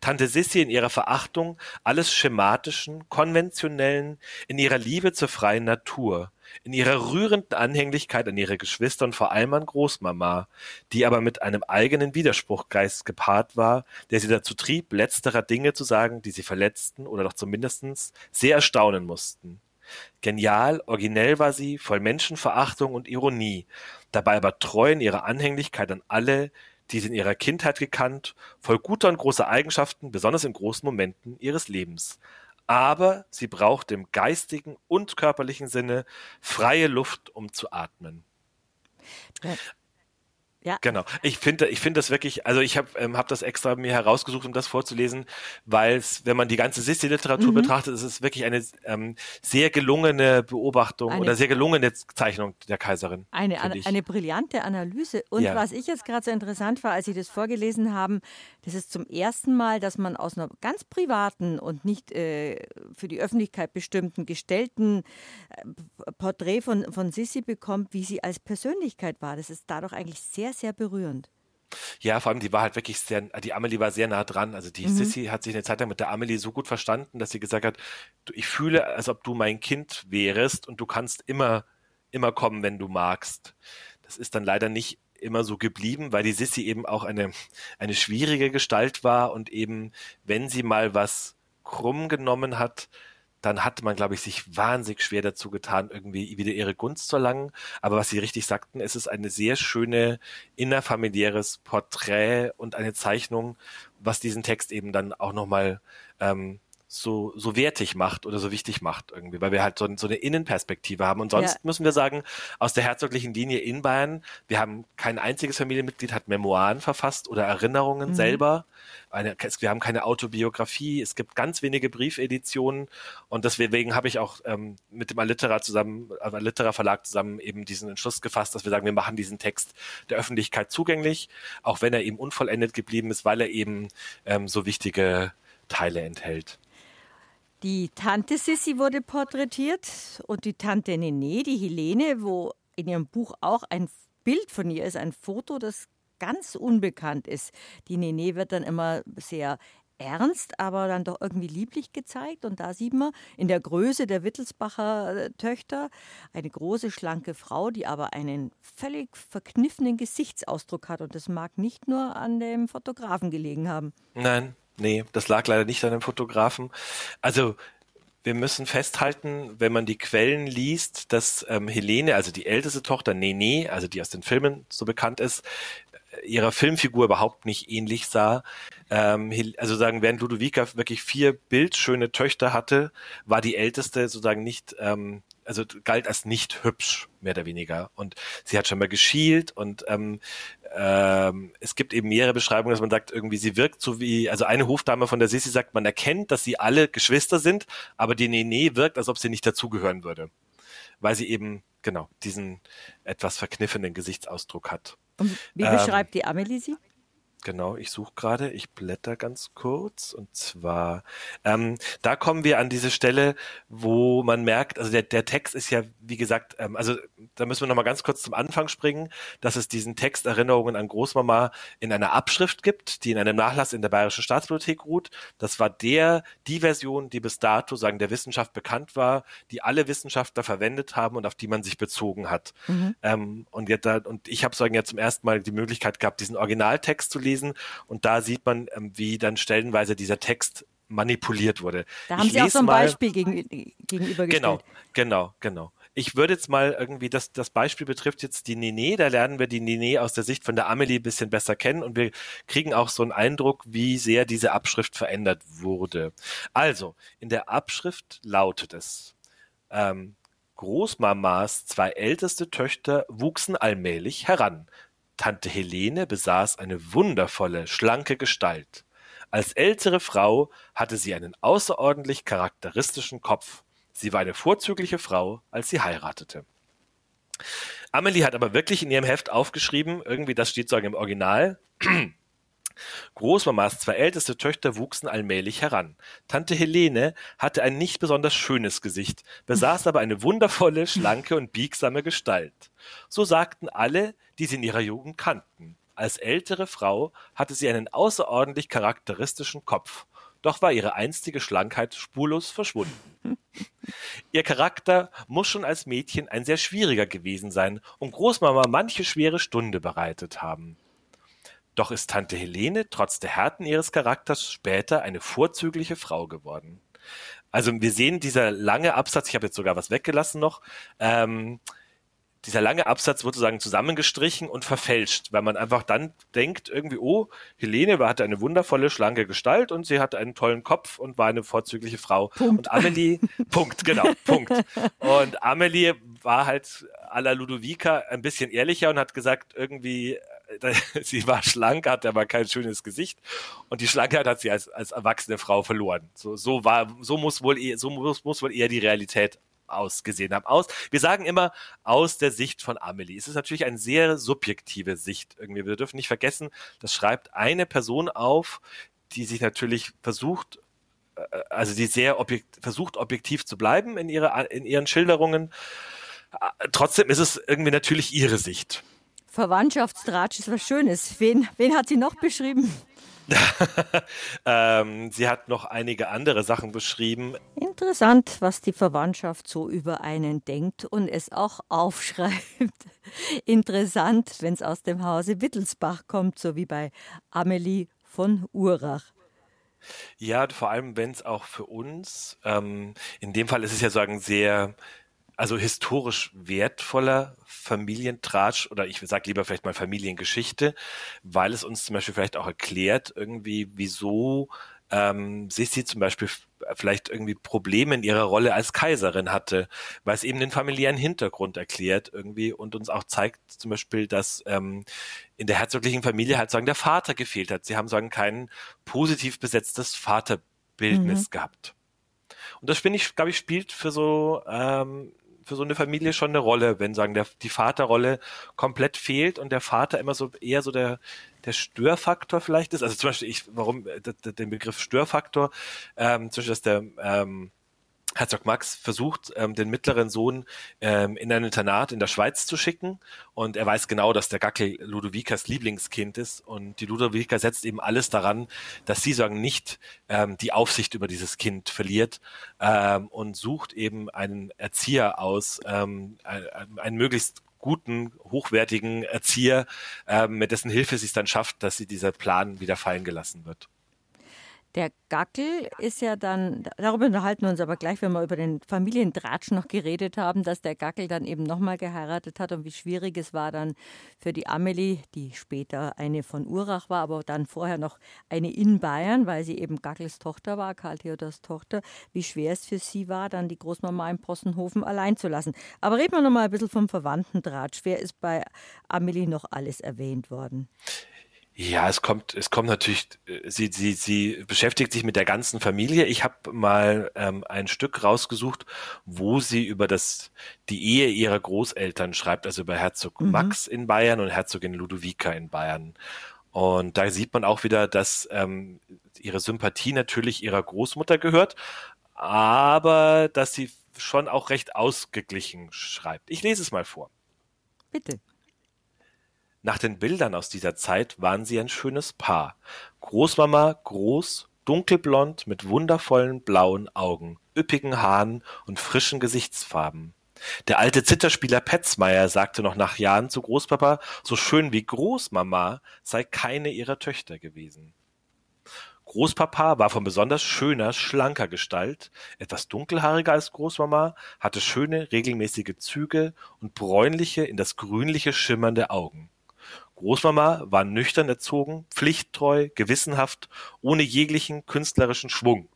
Tante Sissi in ihrer Verachtung alles Schematischen, Konventionellen, in ihrer Liebe zur freien Natur, in ihrer rührenden Anhänglichkeit an ihre Geschwister und vor allem an Großmama, die aber mit einem eigenen Widerspruchgeist gepaart war, der sie dazu trieb, letzterer Dinge zu sagen, die sie verletzten oder doch zumindest sehr erstaunen mussten. Genial, originell war sie, voll Menschenverachtung und Ironie, dabei aber treu in ihrer Anhänglichkeit an alle, die sie in ihrer Kindheit gekannt, voll guter und großer Eigenschaften, besonders in großen Momenten ihres Lebens aber sie braucht im geistigen und körperlichen Sinne freie Luft, um zu atmen. Ja. Genau. Ich finde, ich finde das wirklich, also ich habe ähm, hab das extra mir herausgesucht, um das vorzulesen, weil es, wenn man die ganze Sissi-Literatur mhm. betrachtet, ist es wirklich eine ähm, sehr gelungene Beobachtung eine, oder sehr gelungene Zeichnung der Kaiserin. Eine, eine, eine brillante Analyse. Und ja. was ich jetzt gerade so interessant war, als Sie das vorgelesen haben, das ist zum ersten Mal, dass man aus einer ganz privaten und nicht äh, für die Öffentlichkeit bestimmten gestellten äh, Porträt von, von Sissi bekommt, wie sie als Persönlichkeit war. Das ist dadurch eigentlich sehr, sehr berührend. Ja, vor allem die war halt wirklich sehr, die Amelie war sehr nah dran. Also die mhm. Sissy hat sich eine Zeit lang mit der Amelie so gut verstanden, dass sie gesagt hat, ich fühle, als ob du mein Kind wärst und du kannst immer, immer kommen, wenn du magst. Das ist dann leider nicht immer so geblieben, weil die Sissy eben auch eine, eine schwierige Gestalt war und eben, wenn sie mal was krumm genommen hat, dann hat man, glaube ich, sich wahnsinnig schwer dazu getan, irgendwie wieder ihre Gunst zu erlangen. Aber was Sie richtig sagten, es ist eine sehr schöne innerfamiliäres Porträt und eine Zeichnung, was diesen Text eben dann auch nochmal ähm, so, so wertig macht oder so wichtig macht irgendwie, weil wir halt so, so eine Innenperspektive haben. Und sonst ja. müssen wir sagen, aus der herzoglichen Linie in Bayern, wir haben kein einziges Familienmitglied hat Memoiren verfasst oder Erinnerungen mhm. selber. Eine, wir haben keine Autobiografie, es gibt ganz wenige Briefeditionen und deswegen habe ich auch ähm, mit dem Allitera zusammen, äh, Allitera Verlag zusammen eben diesen Entschluss gefasst, dass wir sagen, wir machen diesen Text der Öffentlichkeit zugänglich, auch wenn er eben unvollendet geblieben ist, weil er eben ähm, so wichtige Teile enthält. Die Tante Sissi wurde porträtiert und die Tante Nene, die Helene, wo in ihrem Buch auch ein Bild von ihr ist, ein Foto, das ganz unbekannt ist. Die Nene wird dann immer sehr ernst, aber dann doch irgendwie lieblich gezeigt. Und da sieht man in der Größe der Wittelsbacher äh, Töchter eine große, schlanke Frau, die aber einen völlig verkniffenen Gesichtsausdruck hat. Und das mag nicht nur an dem Fotografen gelegen haben. Nein, Nee, das lag leider nicht an dem Fotografen. Also wir müssen festhalten, wenn man die Quellen liest, dass ähm, Helene, also die älteste Tochter Nene, also die aus den Filmen so bekannt ist, äh, ihrer Filmfigur überhaupt nicht ähnlich sah. Ähm, also sagen, während Ludovica wirklich vier bildschöne Töchter hatte, war die älteste sozusagen nicht, ähm, also galt als nicht hübsch, mehr oder weniger. Und sie hat schon mal geschielt und ähm, ähm, es gibt eben mehrere Beschreibungen, dass man sagt, irgendwie sie wirkt so wie, also eine Hofdame von der Sissi sagt, man erkennt, dass sie alle Geschwister sind, aber die Nene wirkt, als ob sie nicht dazugehören würde. Weil sie eben, genau, diesen etwas verkniffenen Gesichtsausdruck hat. Und wie beschreibt ähm, die Amelie sie? Genau, ich suche gerade, ich blätter ganz kurz und zwar, ähm, da kommen wir an diese Stelle, wo man merkt, also der, der Text ist ja, wie gesagt, ähm, also da müssen wir nochmal ganz kurz zum Anfang springen, dass es diesen Text Erinnerungen an Großmama in einer Abschrift gibt, die in einem Nachlass in der Bayerischen Staatsbibliothek ruht. Das war der, die Version, die bis dato, sagen, der Wissenschaft bekannt war, die alle Wissenschaftler verwendet haben und auf die man sich bezogen hat. Mhm. Ähm, und, jetzt, und ich habe sagen ja zum ersten Mal die Möglichkeit gehabt, diesen Originaltext zu lesen lesen und da sieht man, ähm, wie dann stellenweise dieser Text manipuliert wurde. Da haben ich Sie auch so ein Beispiel gegen, gegenübergestellt. Genau, genau, genau. Ich würde jetzt mal irgendwie, das, das Beispiel betrifft jetzt die Nene, da lernen wir die Nene aus der Sicht von der Amelie ein bisschen besser kennen und wir kriegen auch so einen Eindruck, wie sehr diese Abschrift verändert wurde. Also, in der Abschrift lautet es, ähm, Großmamas zwei älteste Töchter wuchsen allmählich heran. Tante Helene besaß eine wundervolle, schlanke Gestalt. Als ältere Frau hatte sie einen außerordentlich charakteristischen Kopf. Sie war eine vorzügliche Frau, als sie heiratete. Amelie hat aber wirklich in ihrem Heft aufgeschrieben, irgendwie das steht so im Original, Großmamas zwei älteste Töchter wuchsen allmählich heran. Tante Helene hatte ein nicht besonders schönes Gesicht, besaß aber eine wundervolle, schlanke und biegsame Gestalt. So sagten alle, die sie in ihrer Jugend kannten. Als ältere Frau hatte sie einen außerordentlich charakteristischen Kopf, doch war ihre einstige Schlankheit spurlos verschwunden. Ihr Charakter muss schon als Mädchen ein sehr schwieriger gewesen sein und Großmama manche schwere Stunde bereitet haben. Doch ist Tante Helene trotz der Härten ihres Charakters später eine vorzügliche Frau geworden. Also wir sehen dieser lange Absatz, ich habe jetzt sogar was weggelassen noch, ähm, dieser lange Absatz wird sozusagen zusammengestrichen und verfälscht, weil man einfach dann denkt irgendwie, oh, Helene hatte eine wundervolle, schlanke Gestalt und sie hatte einen tollen Kopf und war eine vorzügliche Frau. Punkt. Und Amelie, Punkt, genau, Punkt. Und Amelie war halt à la Ludovica ein bisschen ehrlicher und hat gesagt, irgendwie, sie war schlank, hatte aber kein schönes Gesicht und die Schlankheit hat sie als, als erwachsene Frau verloren. So, so war, so muss wohl, so muss, muss wohl eher die Realität ausgesehen haben. Aus, wir sagen immer aus der Sicht von Amelie. Es ist natürlich eine sehr subjektive Sicht irgendwie. Wir dürfen nicht vergessen, das schreibt eine Person auf, die sich natürlich versucht, äh, also die sehr objekt, versucht objektiv zu bleiben in ihrer, in ihren Schilderungen. Äh, trotzdem ist es irgendwie natürlich ihre Sicht. Verwandtschaftstratsch ist was Schönes. Wen, wen hat sie noch beschrieben? ähm, sie hat noch einige andere Sachen beschrieben. Interessant, was die Verwandtschaft so über einen denkt und es auch aufschreibt. Interessant, wenn es aus dem Hause Wittelsbach kommt, so wie bei Amelie von Urach. Ja, vor allem, wenn es auch für uns, ähm, in dem Fall ist es ja sagen sehr also historisch wertvoller Familientratsch oder ich sag lieber vielleicht mal Familiengeschichte, weil es uns zum Beispiel vielleicht auch erklärt, irgendwie, wieso ähm, Sissi zum Beispiel vielleicht irgendwie Probleme in ihrer Rolle als Kaiserin hatte, weil es eben den familiären Hintergrund erklärt irgendwie und uns auch zeigt zum Beispiel, dass ähm, in der herzoglichen Familie halt sagen der Vater gefehlt hat. Sie haben sagen kein positiv besetztes Vaterbildnis mhm. gehabt. Und das finde ich, glaube ich, spielt für so ähm, für so eine Familie schon eine Rolle, wenn sagen, der, die Vaterrolle komplett fehlt und der Vater immer so eher so der, der Störfaktor vielleicht ist. Also zum Beispiel, ich, warum äh, den Begriff Störfaktor, ähm, zum Beispiel, dass der ähm, Herzog Max versucht, ähm, den mittleren Sohn ähm, in ein Internat in der Schweiz zu schicken. Und er weiß genau, dass der Gackel Ludovicas Lieblingskind ist. Und die Ludovica setzt eben alles daran, dass sie sagen, nicht ähm, die Aufsicht über dieses Kind verliert ähm, und sucht eben einen Erzieher aus, ähm, einen möglichst guten, hochwertigen Erzieher, ähm, mit dessen Hilfe sie es dann schafft, dass sie dieser Plan wieder fallen gelassen wird. Der Gackel ist ja dann, darüber unterhalten wir uns aber gleich, wenn wir über den Familientratsch noch geredet haben, dass der Gackel dann eben nochmal geheiratet hat und wie schwierig es war dann für die Amelie, die später eine von Urach war, aber dann vorher noch eine in Bayern, weil sie eben Gackels Tochter war, Karl Theodors Tochter, wie schwer es für sie war, dann die Großmama im Possenhofen allein zu lassen. Aber reden wir nochmal ein bisschen vom Verwandtentratsch. Wer ist bei Amelie noch alles erwähnt worden? Ja, es kommt, es kommt natürlich, äh, sie, sie, sie beschäftigt sich mit der ganzen Familie. Ich habe mal ähm, ein Stück rausgesucht, wo sie über das, die Ehe ihrer Großeltern schreibt, also über Herzog mhm. Max in Bayern und Herzogin Ludovica in Bayern. Und da sieht man auch wieder, dass ähm, ihre Sympathie natürlich ihrer Großmutter gehört, aber dass sie schon auch recht ausgeglichen schreibt. Ich lese es mal vor. Bitte. Nach den Bildern aus dieser Zeit waren sie ein schönes Paar. Großmama groß, dunkelblond mit wundervollen blauen Augen, üppigen Haaren und frischen Gesichtsfarben. Der alte Zitterspieler Petzmeier sagte noch nach Jahren zu Großpapa, so schön wie Großmama sei keine ihrer Töchter gewesen. Großpapa war von besonders schöner, schlanker Gestalt, etwas dunkelhaariger als Großmama, hatte schöne, regelmäßige Züge und bräunliche, in das Grünliche schimmernde Augen. Großmama war nüchtern erzogen, pflichttreu, gewissenhaft, ohne jeglichen künstlerischen Schwung.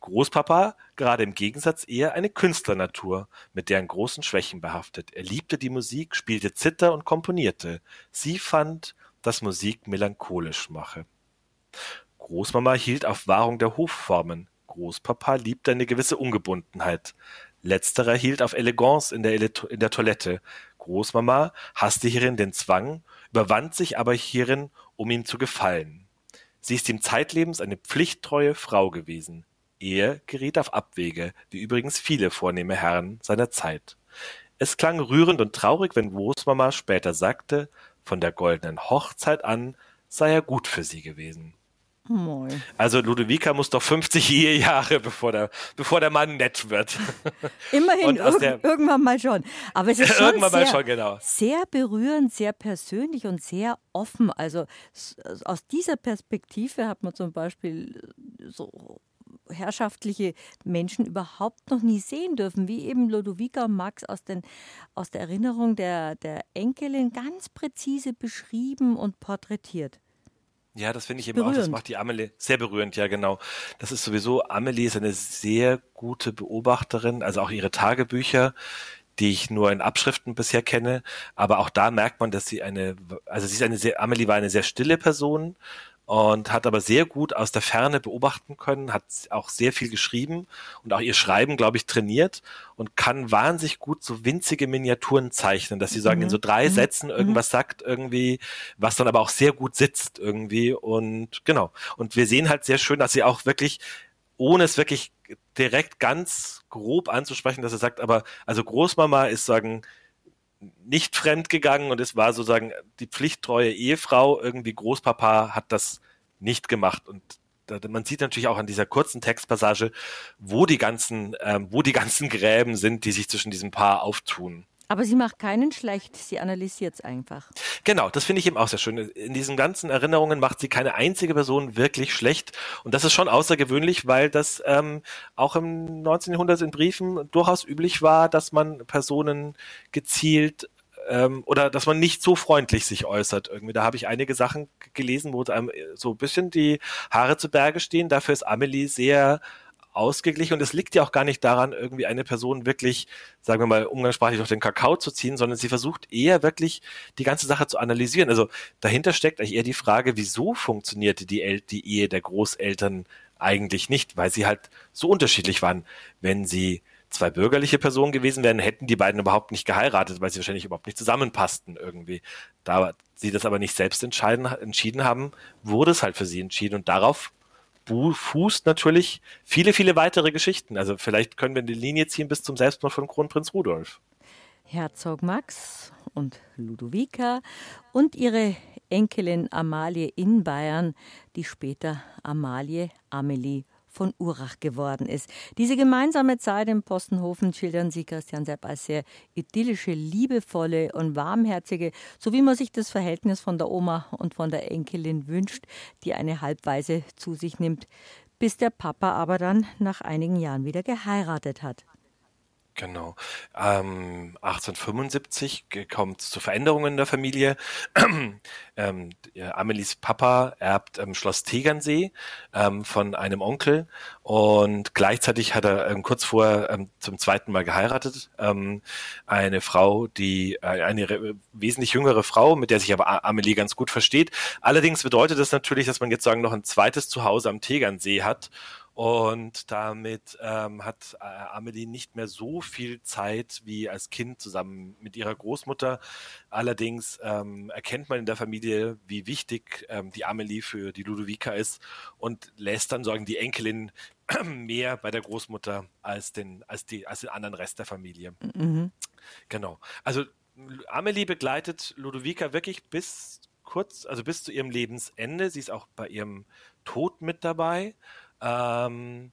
Großpapa gerade im Gegensatz eher eine Künstlernatur, mit deren großen Schwächen behaftet. Er liebte die Musik, spielte Zither und komponierte. Sie fand, dass Musik melancholisch mache. Großmama hielt auf Wahrung der Hofformen. Großpapa liebte eine gewisse Ungebundenheit. Letzterer hielt auf Eleganz in der, in der Toilette. Großmama hasste hierin den Zwang überwand sich aber hierin, um ihm zu gefallen. Sie ist ihm zeitlebens eine pflichttreue Frau gewesen. Er geriet auf Abwege, wie übrigens viele vornehme Herren seiner Zeit. Es klang rührend und traurig, wenn Großmama später sagte, von der goldenen Hochzeit an sei er gut für sie gewesen. Moin. Also Ludovica muss doch 50 Ehejahre, bevor der, bevor der Mann nett wird. Immerhin, irg der, irgendwann mal schon. Aber es ist schon irgendwann sehr, mal schon, genau. sehr berührend, sehr persönlich und sehr offen. Also aus dieser Perspektive hat man zum Beispiel so herrschaftliche Menschen überhaupt noch nie sehen dürfen, wie eben Ludovica und Max aus, den, aus der Erinnerung der, der Enkelin ganz präzise beschrieben und porträtiert. Ja, das finde ich eben berührend. auch, das macht die Amelie sehr berührend, ja genau. Das ist sowieso, Amelie ist eine sehr gute Beobachterin, also auch ihre Tagebücher, die ich nur in Abschriften bisher kenne, aber auch da merkt man, dass sie eine, also sie ist eine sehr, Amelie war eine sehr stille Person und hat aber sehr gut aus der Ferne beobachten können, hat auch sehr viel geschrieben und auch ihr Schreiben, glaube ich, trainiert und kann wahnsinnig gut so winzige Miniaturen zeichnen, dass sie sagen, mhm. in so drei mhm. Sätzen mhm. irgendwas sagt irgendwie, was dann aber auch sehr gut sitzt irgendwie und genau. Und wir sehen halt sehr schön, dass sie auch wirklich, ohne es wirklich direkt ganz grob anzusprechen, dass er sagt, aber also Großmama ist sagen, nicht fremd gegangen und es war sozusagen die pflichttreue Ehefrau. Irgendwie Großpapa hat das nicht gemacht und man sieht natürlich auch an dieser kurzen Textpassage, wo die ganzen, ähm, wo die ganzen Gräben sind, die sich zwischen diesem Paar auftun. Aber sie macht keinen schlecht, sie analysiert es einfach. Genau, das finde ich eben auch sehr schön. In diesen ganzen Erinnerungen macht sie keine einzige Person wirklich schlecht. Und das ist schon außergewöhnlich, weil das ähm, auch im 19. Jahrhundert in Briefen durchaus üblich war, dass man Personen gezielt ähm, oder dass man nicht so freundlich sich äußert. Irgendwie, da habe ich einige Sachen gelesen, wo einem so ein bisschen die Haare zu Berge stehen. Dafür ist Amelie sehr ausgeglichen und es liegt ja auch gar nicht daran, irgendwie eine Person wirklich, sagen wir mal, umgangssprachlich durch den Kakao zu ziehen, sondern sie versucht eher wirklich die ganze Sache zu analysieren. Also dahinter steckt eigentlich eher die Frage, wieso funktionierte die, El die Ehe der Großeltern eigentlich nicht, weil sie halt so unterschiedlich waren. Wenn sie zwei bürgerliche Personen gewesen wären, hätten die beiden überhaupt nicht geheiratet, weil sie wahrscheinlich überhaupt nicht zusammenpassten irgendwie. Da sie das aber nicht selbst entschieden haben, wurde es halt für sie entschieden und darauf fußt natürlich viele, viele weitere Geschichten. Also vielleicht können wir eine Linie ziehen bis zum Selbstmord von Kronprinz Rudolf. Herzog Max und Ludovica und ihre Enkelin Amalie in Bayern, die später Amalie Amelie von Urach geworden ist. Diese gemeinsame Zeit im Postenhofen schildern Sie, Christian Sepp, als sehr idyllische, liebevolle und warmherzige, so wie man sich das Verhältnis von der Oma und von der Enkelin wünscht, die eine Halbweise zu sich nimmt, bis der Papa aber dann nach einigen Jahren wieder geheiratet hat. Genau. Ähm, 1875 kommt es zu Veränderungen in der Familie. ähm, Amelies Papa erbt ähm, Schloss Tegernsee ähm, von einem Onkel und gleichzeitig hat er ähm, kurz vorher ähm, zum zweiten Mal geheiratet. Ähm, eine Frau, die äh, eine wesentlich jüngere Frau, mit der sich aber Amelie ganz gut versteht. Allerdings bedeutet das natürlich, dass man jetzt sagen noch ein zweites Zuhause am Tegernsee hat und damit ähm, hat äh, Amelie nicht mehr so viel Zeit wie als Kind zusammen mit ihrer Großmutter. Allerdings ähm, erkennt man in der Familie, wie wichtig ähm, die Amelie für die Ludovica ist und lässt dann sagen die Enkelin mehr bei der Großmutter als den als die als den anderen Rest der Familie. Mhm. Genau. Also Amelie begleitet Ludovica wirklich bis kurz, also bis zu ihrem Lebensende. Sie ist auch bei ihrem Tod mit dabei. Ähm,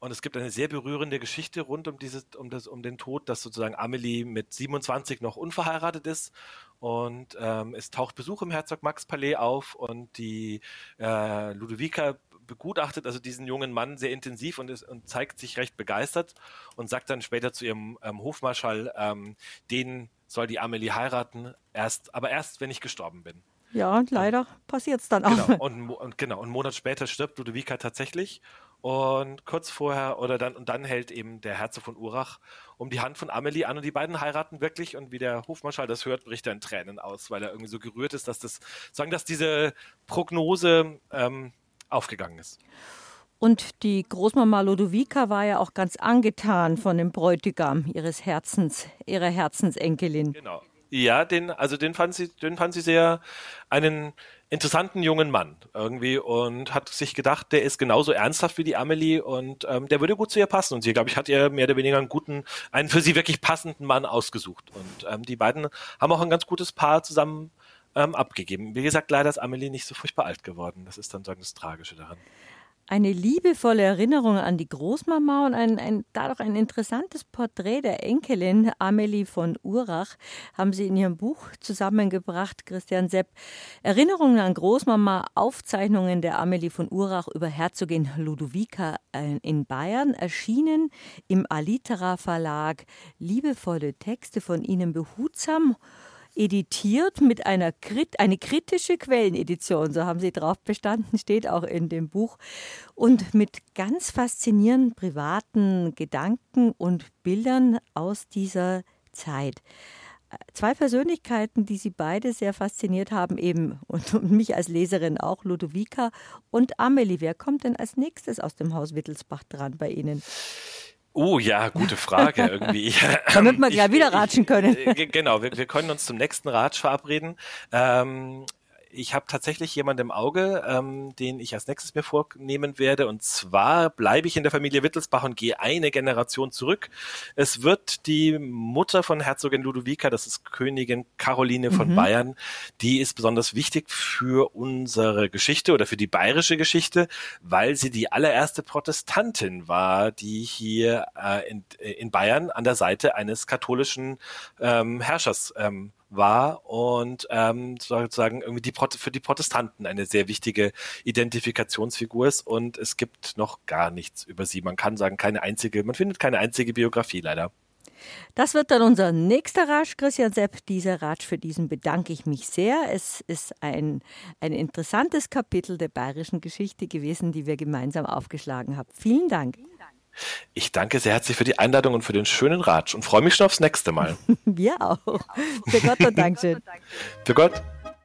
und es gibt eine sehr berührende Geschichte rund um dieses, um das, um den Tod, dass sozusagen Amelie mit 27 noch unverheiratet ist und ähm, es taucht Besuch im Herzog Max Palais auf und die äh, Ludovica begutachtet also diesen jungen Mann sehr intensiv und, ist, und zeigt sich recht begeistert und sagt dann später zu ihrem ähm, Hofmarschall, ähm, den soll die Amelie heiraten, erst, aber erst, wenn ich gestorben bin. Ja, und leider passiert es dann auch. Genau. Und, und, genau, und einen Monat später stirbt Ludovica tatsächlich. Und kurz vorher oder dann und dann hält eben der Herzog von Urach um die Hand von Amelie an und die beiden heiraten wirklich und wie der Hofmarschall das hört, bricht er in Tränen aus, weil er irgendwie so gerührt ist, dass das sagen, dass diese Prognose ähm, aufgegangen ist. Und die Großmama Ludovica war ja auch ganz angetan von dem Bräutigam ihres Herzens, ihrer Herzensenkelin. Genau. Ja, den, also den fand sie, den fand sie sehr einen interessanten jungen Mann irgendwie und hat sich gedacht, der ist genauso ernsthaft wie die Amelie und ähm, der würde gut zu ihr passen. Und sie, glaube ich, hat ihr mehr oder weniger einen guten, einen für sie wirklich passenden Mann ausgesucht. Und ähm, die beiden haben auch ein ganz gutes Paar zusammen ähm, abgegeben. Wie gesagt, leider ist Amelie nicht so furchtbar alt geworden. Das ist dann sagen das Tragische daran eine liebevolle Erinnerung an die Großmama und ein, ein, dadurch ein interessantes Porträt der Enkelin Amelie von Urach haben Sie in Ihrem Buch zusammengebracht, Christian Sepp. Erinnerungen an Großmama, Aufzeichnungen der Amelie von Urach über Herzogin Ludovica äh, in Bayern, erschienen im Alitera Verlag. Liebevolle Texte von Ihnen behutsam editiert mit einer Krit eine kritische Quellenedition, so haben sie drauf bestanden, steht auch in dem Buch. Und mit ganz faszinierenden privaten Gedanken und Bildern aus dieser Zeit zwei Persönlichkeiten, die Sie beide sehr fasziniert haben, eben und mich als Leserin auch, Ludovica und Amelie. Wer kommt denn als nächstes aus dem Haus Wittelsbach dran bei Ihnen? Oh ja, gute Frage irgendwie. Damit wir gleich wieder ratschen können. Äh, genau, wir, wir können uns zum nächsten Ratsch verabreden. Ähm, ich habe tatsächlich jemanden im Auge, ähm, den ich als nächstes mir vornehmen werde. Und zwar bleibe ich in der Familie Wittelsbach und gehe eine Generation zurück. Es wird die Mutter von Herzogin Ludovica, das ist Königin Caroline von mhm. Bayern. Die ist besonders wichtig für unsere Geschichte oder für die bayerische Geschichte, weil sie die allererste Protestantin war, die hier äh, in, in Bayern an der Seite eines katholischen ähm, Herrschers ähm, war und ähm, sozusagen irgendwie die für die Protestanten eine sehr wichtige Identifikationsfigur ist und es gibt noch gar nichts über sie. Man kann sagen, keine einzige, man findet keine einzige Biografie leider. Das wird dann unser nächster Ratsch, Christian Sepp. Dieser Ratsch, für diesen bedanke ich mich sehr. Es ist ein, ein interessantes Kapitel der bayerischen Geschichte gewesen, die wir gemeinsam aufgeschlagen haben. Vielen Dank. Ich danke sehr herzlich für die Einladung und für den schönen Ratsch und freue mich schon aufs nächste Mal. Wir auch. Für Gott und Dankeschön. Für Gott.